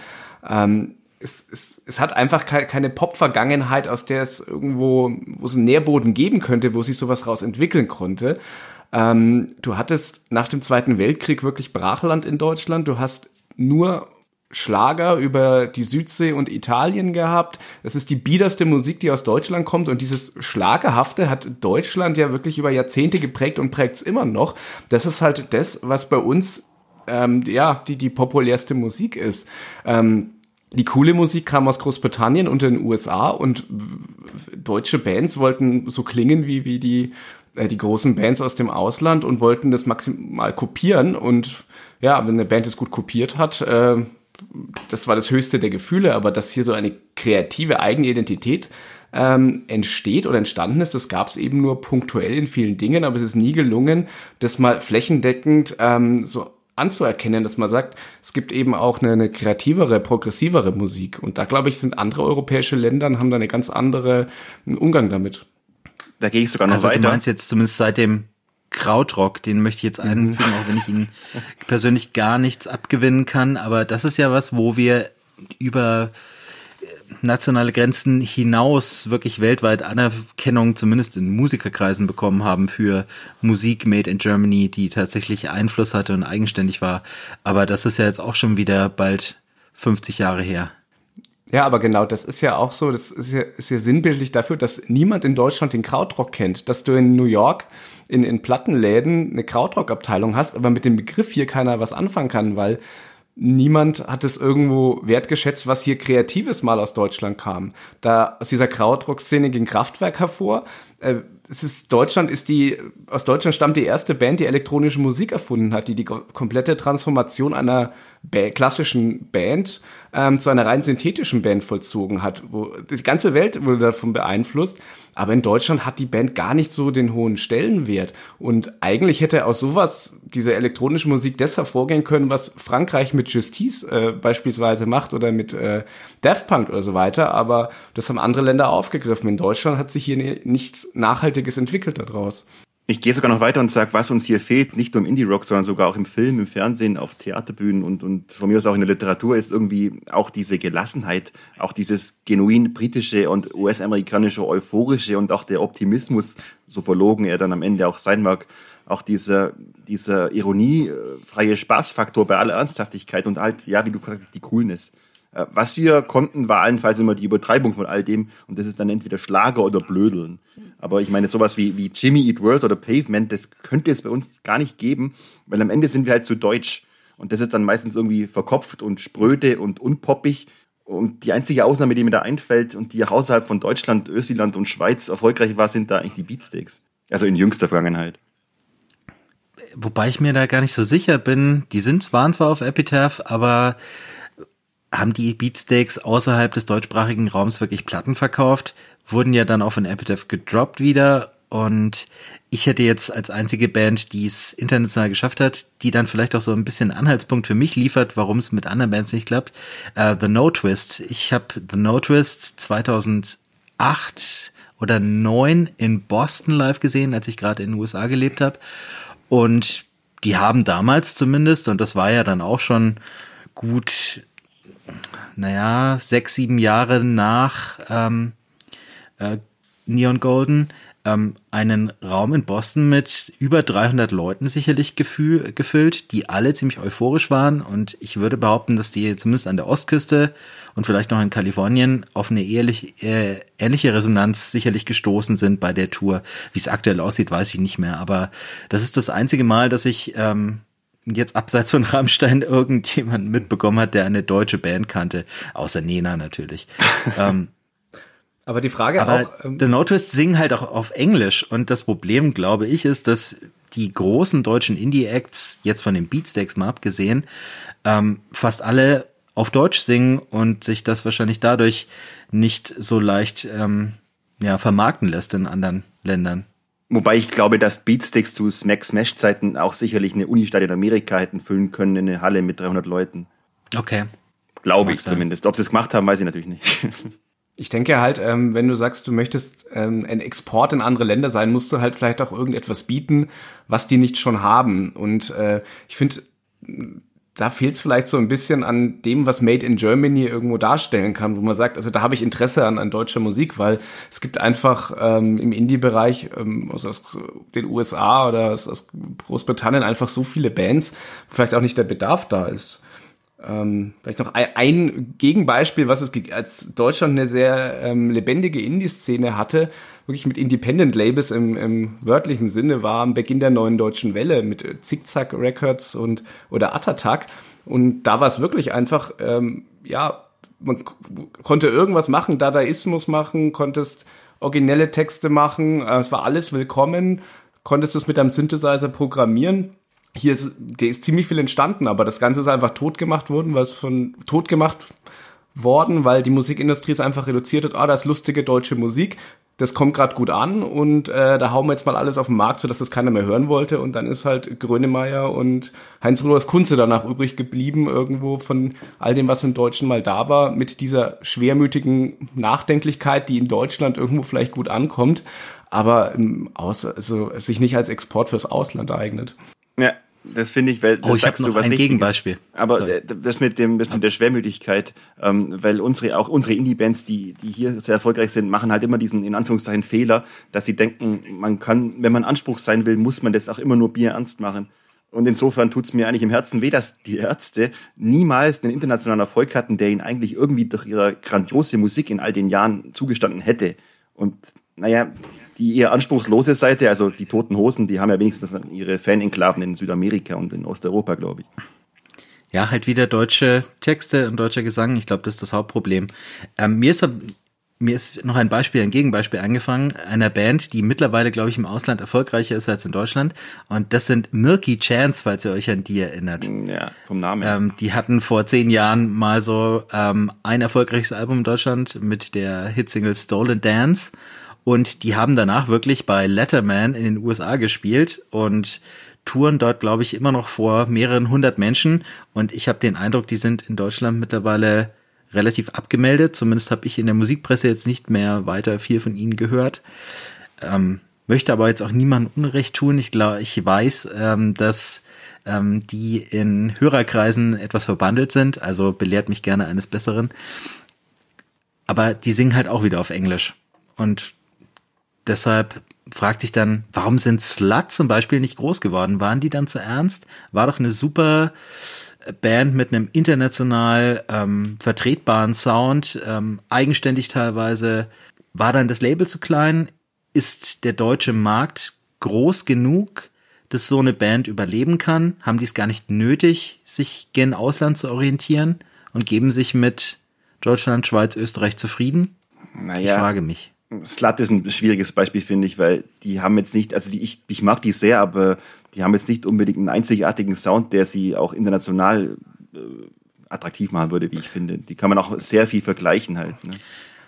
ähm, es, es, es hat einfach keine Pop-Vergangenheit, aus der es irgendwo, wo es einen Nährboden geben könnte, wo sich sowas raus entwickeln konnte. Ähm, du hattest nach dem Zweiten Weltkrieg wirklich Brachland in Deutschland. Du hast nur Schlager über die Südsee und Italien gehabt. Das ist die biederste Musik, die aus Deutschland kommt. Und dieses Schlagerhafte hat Deutschland ja wirklich über Jahrzehnte geprägt und prägt es immer noch. Das ist halt das, was bei uns ähm, ja die, die populärste Musik ist. Ähm, die coole Musik kam aus Großbritannien und den USA und deutsche Bands wollten so klingen wie, wie die, äh, die großen Bands aus dem Ausland und wollten das maximal kopieren. Und ja, wenn eine Band es gut kopiert hat, äh, das war das höchste der Gefühle, aber dass hier so eine kreative eigene Identität ähm, entsteht oder entstanden ist, das gab es eben nur punktuell in vielen Dingen, aber es ist nie gelungen, das mal flächendeckend ähm, so anzuerkennen, dass man sagt, es gibt eben auch eine, eine kreativere, progressivere Musik. Und da glaube ich, sind andere europäische Länder und haben da eine ganz andere Umgang damit. Da gehe ich sogar noch also, weiter. Du meinst jetzt zumindest seit dem Krautrock, den möchte ich jetzt mhm. einfügen, auch wenn ich ihn persönlich gar nichts abgewinnen kann. Aber das ist ja was, wo wir über nationale Grenzen hinaus wirklich weltweit Anerkennung, zumindest in Musikerkreisen bekommen haben für Musik made in Germany, die tatsächlich Einfluss hatte und eigenständig war. Aber das ist ja jetzt auch schon wieder bald 50 Jahre her. Ja, aber genau, das ist ja auch so, das ist ja, ist ja sinnbildlich dafür, dass niemand in Deutschland den Krautrock kennt. Dass du in New York in, in Plattenläden eine Krautrock-Abteilung hast, aber mit dem Begriff hier keiner was anfangen kann, weil niemand hat es irgendwo wertgeschätzt, was hier Kreatives mal aus Deutschland kam. Da aus dieser Krautrock-Szene ging Kraftwerk hervor. Äh, es ist Deutschland ist die aus Deutschland stammt die erste Band, die elektronische Musik erfunden hat, die die komplette Transformation einer ba klassischen Band ähm, zu einer rein synthetischen Band vollzogen hat. Wo die ganze Welt wurde davon beeinflusst. Aber in Deutschland hat die Band gar nicht so den hohen Stellenwert. Und eigentlich hätte aus sowas diese elektronische Musik das hervorgehen können, was Frankreich mit Justice äh, beispielsweise macht oder mit äh, Daft Punk oder so weiter. Aber das haben andere Länder aufgegriffen. In Deutschland hat sich hier nichts Nachhaltiges entwickelt daraus. Ich gehe sogar noch weiter und sage, was uns hier fehlt, nicht nur im Indie-Rock, sondern sogar auch im Film, im Fernsehen, auf Theaterbühnen und, und von mir aus auch in der Literatur, ist irgendwie auch diese Gelassenheit, auch dieses genuin britische und US-amerikanische euphorische und auch der Optimismus, so verlogen er dann am Ende auch sein mag, auch dieser, dieser ironiefreie Spaßfaktor bei aller Ernsthaftigkeit und halt, ja, wie du gesagt hast, die Coolness. Äh, was wir konnten, war allenfalls immer die Übertreibung von all dem und das ist dann entweder Schlager oder Blödeln. Aber ich meine, sowas wie, wie Jimmy Eat World oder Pavement, das könnte es bei uns gar nicht geben, weil am Ende sind wir halt zu deutsch. Und das ist dann meistens irgendwie verkopft und spröde und unpoppig. Und die einzige Ausnahme, die mir da einfällt und die auch außerhalb von Deutschland, Österreich und Schweiz erfolgreich war, sind da eigentlich die Beatsteaks. Also in jüngster Vergangenheit. Wobei ich mir da gar nicht so sicher bin. Die sind, waren zwar auf Epitaph, aber haben die Beatsteaks außerhalb des deutschsprachigen Raums wirklich Platten verkauft? wurden ja dann auch von Epitaph gedroppt wieder und ich hätte jetzt als einzige Band, die es international geschafft hat, die dann vielleicht auch so ein bisschen Anhaltspunkt für mich liefert, warum es mit anderen Bands nicht klappt, uh, The No Twist. Ich habe The No Twist 2008 oder 9 in Boston live gesehen, als ich gerade in den USA gelebt habe. Und die haben damals zumindest, und das war ja dann auch schon gut, naja, sechs, sieben Jahre nach ähm, äh, Neon Golden ähm, einen Raum in Boston mit über 300 Leuten sicherlich gefühl, gefüllt, die alle ziemlich euphorisch waren und ich würde behaupten, dass die zumindest an der Ostküste und vielleicht noch in Kalifornien auf eine ehrlich, äh, ähnliche Resonanz sicherlich gestoßen sind bei der Tour. Wie es aktuell aussieht, weiß ich nicht mehr, aber das ist das einzige Mal, dass ich ähm, jetzt abseits von Rammstein irgendjemand mitbekommen hat, der eine deutsche Band kannte, außer Nena natürlich. ähm, aber die Frage Aber auch. Ähm, The Notice singen halt auch auf Englisch und das Problem, glaube ich, ist, dass die großen deutschen Indie-Acts, jetzt von den Beatsteaks mal abgesehen, ähm, fast alle auf Deutsch singen und sich das wahrscheinlich dadurch nicht so leicht ähm, ja, vermarkten lässt in anderen Ländern. Wobei ich glaube, dass Beatsticks zu Smack Smash Zeiten auch sicherlich eine Unistadt in Amerika hätten füllen können in eine Halle mit 300 Leuten. Okay. Glaube ich sein. zumindest. Ob sie es gemacht haben, weiß ich natürlich nicht. Ich denke halt, ähm, wenn du sagst, du möchtest ähm, ein Export in andere Länder sein, musst du halt vielleicht auch irgendetwas bieten, was die nicht schon haben. Und äh, ich finde, da fehlt es vielleicht so ein bisschen an dem, was Made in Germany irgendwo darstellen kann, wo man sagt, also da habe ich Interesse an, an deutscher Musik, weil es gibt einfach ähm, im Indie-Bereich ähm, aus, aus den USA oder aus, aus Großbritannien einfach so viele Bands, wo vielleicht auch nicht der Bedarf da ist. Ähm, vielleicht noch ein, ein, Gegenbeispiel, was es als Deutschland eine sehr ähm, lebendige Indie-Szene hatte, wirklich mit Independent-Labels im, im wörtlichen Sinne, war am Beginn der neuen deutschen Welle mit äh, Zickzack Records und oder Attatak. Und da war es wirklich einfach, ähm, ja, man konnte irgendwas machen, Dadaismus machen, konntest originelle Texte machen, äh, es war alles willkommen, konntest es mit einem Synthesizer programmieren hier ist, der ist ziemlich viel entstanden, aber das Ganze ist einfach tot gemacht worden, was von tot gemacht worden, weil die Musikindustrie es einfach reduziert hat, ah, das lustige deutsche Musik, das kommt gerade gut an und äh, da hauen wir jetzt mal alles auf den Markt, sodass das keiner mehr hören wollte. Und dann ist halt Grönemeyer und Heinz-Rudolf Kunze danach übrig geblieben, irgendwo von all dem, was im Deutschen mal da war, mit dieser schwermütigen Nachdenklichkeit, die in Deutschland irgendwo vielleicht gut ankommt, aber ähm, aus, also, sich nicht als Export fürs Ausland eignet. Ja, Das finde ich, weil das Oh, ich sagst du noch was ein Richtiges. Gegenbeispiel. Aber Sorry. äh, das mit dem, das mit der Schwermütigkeit, ähm, weil unsere, auch unsere Indie-Bands, die, die hier sehr erfolgreich sind, machen halt immer diesen, in Anführungszeichen, Fehler, dass sie denken, man kann, wenn man Anspruch sein will, muss man das auch immer nur Bier ernst machen. Und insofern tut's mir eigentlich im Herzen weh, dass die Ärzte niemals einen internationalen Erfolg hatten, der ihnen eigentlich irgendwie durch ihre grandiose Musik in all den Jahren zugestanden hätte. Und naja, die eher anspruchslose Seite, also die Toten Hosen, die haben ja wenigstens ihre Fan-Enklaven in Südamerika und in Osteuropa, glaube ich. Ja, halt wieder deutsche Texte und deutscher Gesang. Ich glaube, das ist das Hauptproblem. Ähm, mir ist mir ist noch ein Beispiel, ein Gegenbeispiel angefangen, einer Band, die mittlerweile, glaube ich, im Ausland erfolgreicher ist als in Deutschland. Und das sind Milky Chance, falls ihr euch an die erinnert. Ja, vom Namen. Ähm, die hatten vor zehn Jahren mal so ähm, ein erfolgreiches Album in Deutschland mit der Hitsingle Stolen Dance. Und die haben danach wirklich bei Letterman in den USA gespielt und touren dort, glaube ich, immer noch vor mehreren hundert Menschen. Und ich habe den Eindruck, die sind in Deutschland mittlerweile relativ abgemeldet. Zumindest habe ich in der Musikpresse jetzt nicht mehr weiter viel von ihnen gehört. Ähm, möchte aber jetzt auch niemandem Unrecht tun. Ich glaube, ich weiß, ähm, dass ähm, die in Hörerkreisen etwas verbandelt sind. Also belehrt mich gerne eines Besseren. Aber die singen halt auch wieder auf Englisch. Und deshalb fragt sich dann, warum sind Slut zum Beispiel nicht groß geworden? Waren die dann zu ernst? War doch eine super Band mit einem international ähm, vertretbaren Sound, ähm, eigenständig teilweise. War dann das Label zu klein? Ist der deutsche Markt groß genug, dass so eine Band überleben kann? Haben die es gar nicht nötig, sich gen Ausland zu orientieren und geben sich mit Deutschland, Schweiz, Österreich zufrieden? Ich naja, frage mich. Slut ist ein schwieriges Beispiel, finde ich, weil die haben jetzt nicht, also die, ich, ich mag die sehr, aber die haben jetzt nicht unbedingt einen einzigartigen Sound, der sie auch international äh, attraktiv machen würde, wie ich finde. Die kann man auch sehr viel vergleichen halt. Ne?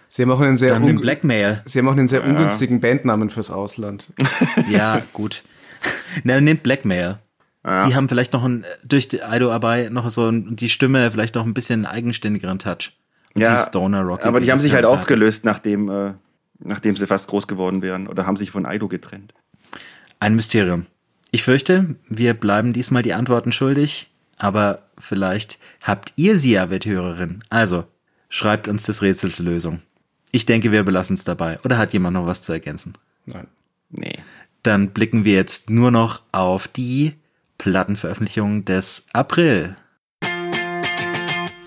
Sie haben auch einen sehr, den un Blackmail. Sie haben auch einen sehr ungünstigen Bandnamen fürs Ausland. Ja, gut. Na, nehmt Blackmail. Die haben vielleicht noch ein, durch die Ido Abai noch so ein, die Stimme vielleicht noch ein bisschen eigenständigeren Touch. Und die Stoner Rock. aber die haben sich halt aufgelöst, nachdem, äh, nachdem sie fast groß geworden wären oder haben sich von Aido getrennt. Ein Mysterium. Ich fürchte, wir bleiben diesmal die Antworten schuldig, aber vielleicht habt ihr sie ja, Wetthörerin. Also, schreibt uns des Rätsels Lösung. Ich denke, wir belassen es dabei. Oder hat jemand noch was zu ergänzen? Nein. Nee. Dann blicken wir jetzt nur noch auf die Plattenveröffentlichung des April.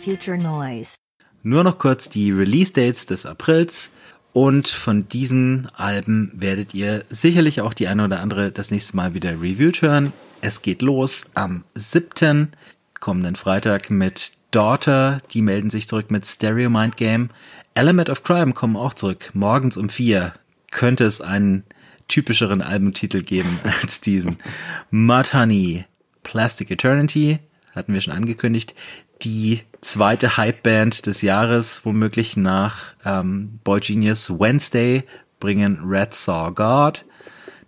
Future Noise. Nur noch kurz die Release-Dates des Aprils. Und von diesen Alben werdet ihr sicherlich auch die eine oder andere das nächste Mal wieder reviewed hören. Es geht los am 7. kommenden Freitag mit Daughter. Die melden sich zurück mit Stereo Mind Game. Element of Crime kommen auch zurück. Morgens um 4 könnte es einen typischeren Albumtitel geben als diesen. Mud Honey, Plastic Eternity, hatten wir schon angekündigt. Die zweite Hype-Band des Jahres, womöglich nach ähm, Boy Genius Wednesday, bringen Red Saw God.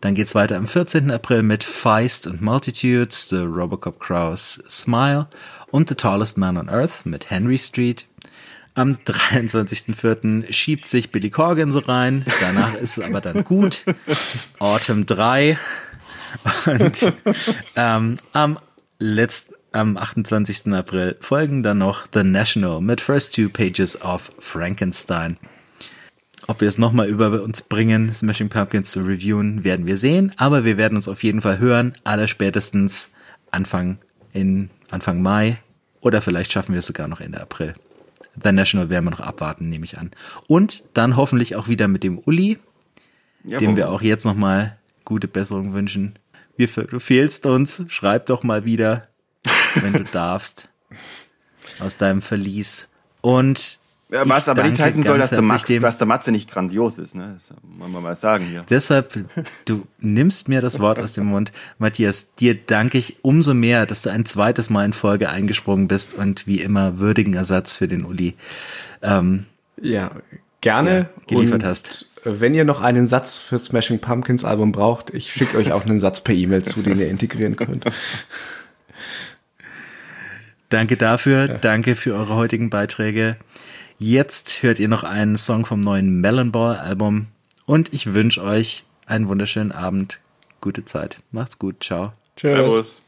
Dann geht's weiter am 14. April mit Feist und Multitudes, The Robocop Crows Smile und The Tallest Man on Earth mit Henry Street. Am 23.04. schiebt sich Billy Corgan so rein. Danach ist es aber dann gut. Autumn 3. Und ähm, am letzten, am 28. April folgen dann noch The National mit First Two Pages of Frankenstein. Ob wir es nochmal über uns bringen, Smashing Pumpkins zu reviewen, werden wir sehen. Aber wir werden uns auf jeden Fall hören. Aller spätestens Anfang in Anfang Mai. Oder vielleicht schaffen wir es sogar noch Ende April. The National werden wir noch abwarten, nehme ich an. Und dann hoffentlich auch wieder mit dem Uli, dem wir auch jetzt nochmal gute Besserung wünschen. Wir, du fehlst uns. Schreib doch mal wieder, wenn du darfst, aus deinem Verlies. Und Ja, was aber nicht heißen soll, dass der, Max, dem- dass der Matze nicht grandios ist. Ne? Das muss man mal sagen hier. Deshalb, du nimmst mir das Wort aus dem Mund. Matthias, dir danke ich umso mehr, dass du ein zweites Mal in Folge eingesprungen bist und wie immer würdigen Ersatz für den Uli. Ähm, Ja, gerne. Ja, geliefert Und hast. Wenn ihr noch einen Satz für Smashing Pumpkins Album braucht, ich schicke euch auch einen Satz per E-Mail zu, den ihr integrieren könnt. Danke dafür, danke für eure heutigen Beiträge. Jetzt hört ihr noch einen Song vom neuen Melon Ball Album und ich wünsche euch einen wunderschönen Abend, gute Zeit. Macht's gut, ciao. Tschüss. Servus.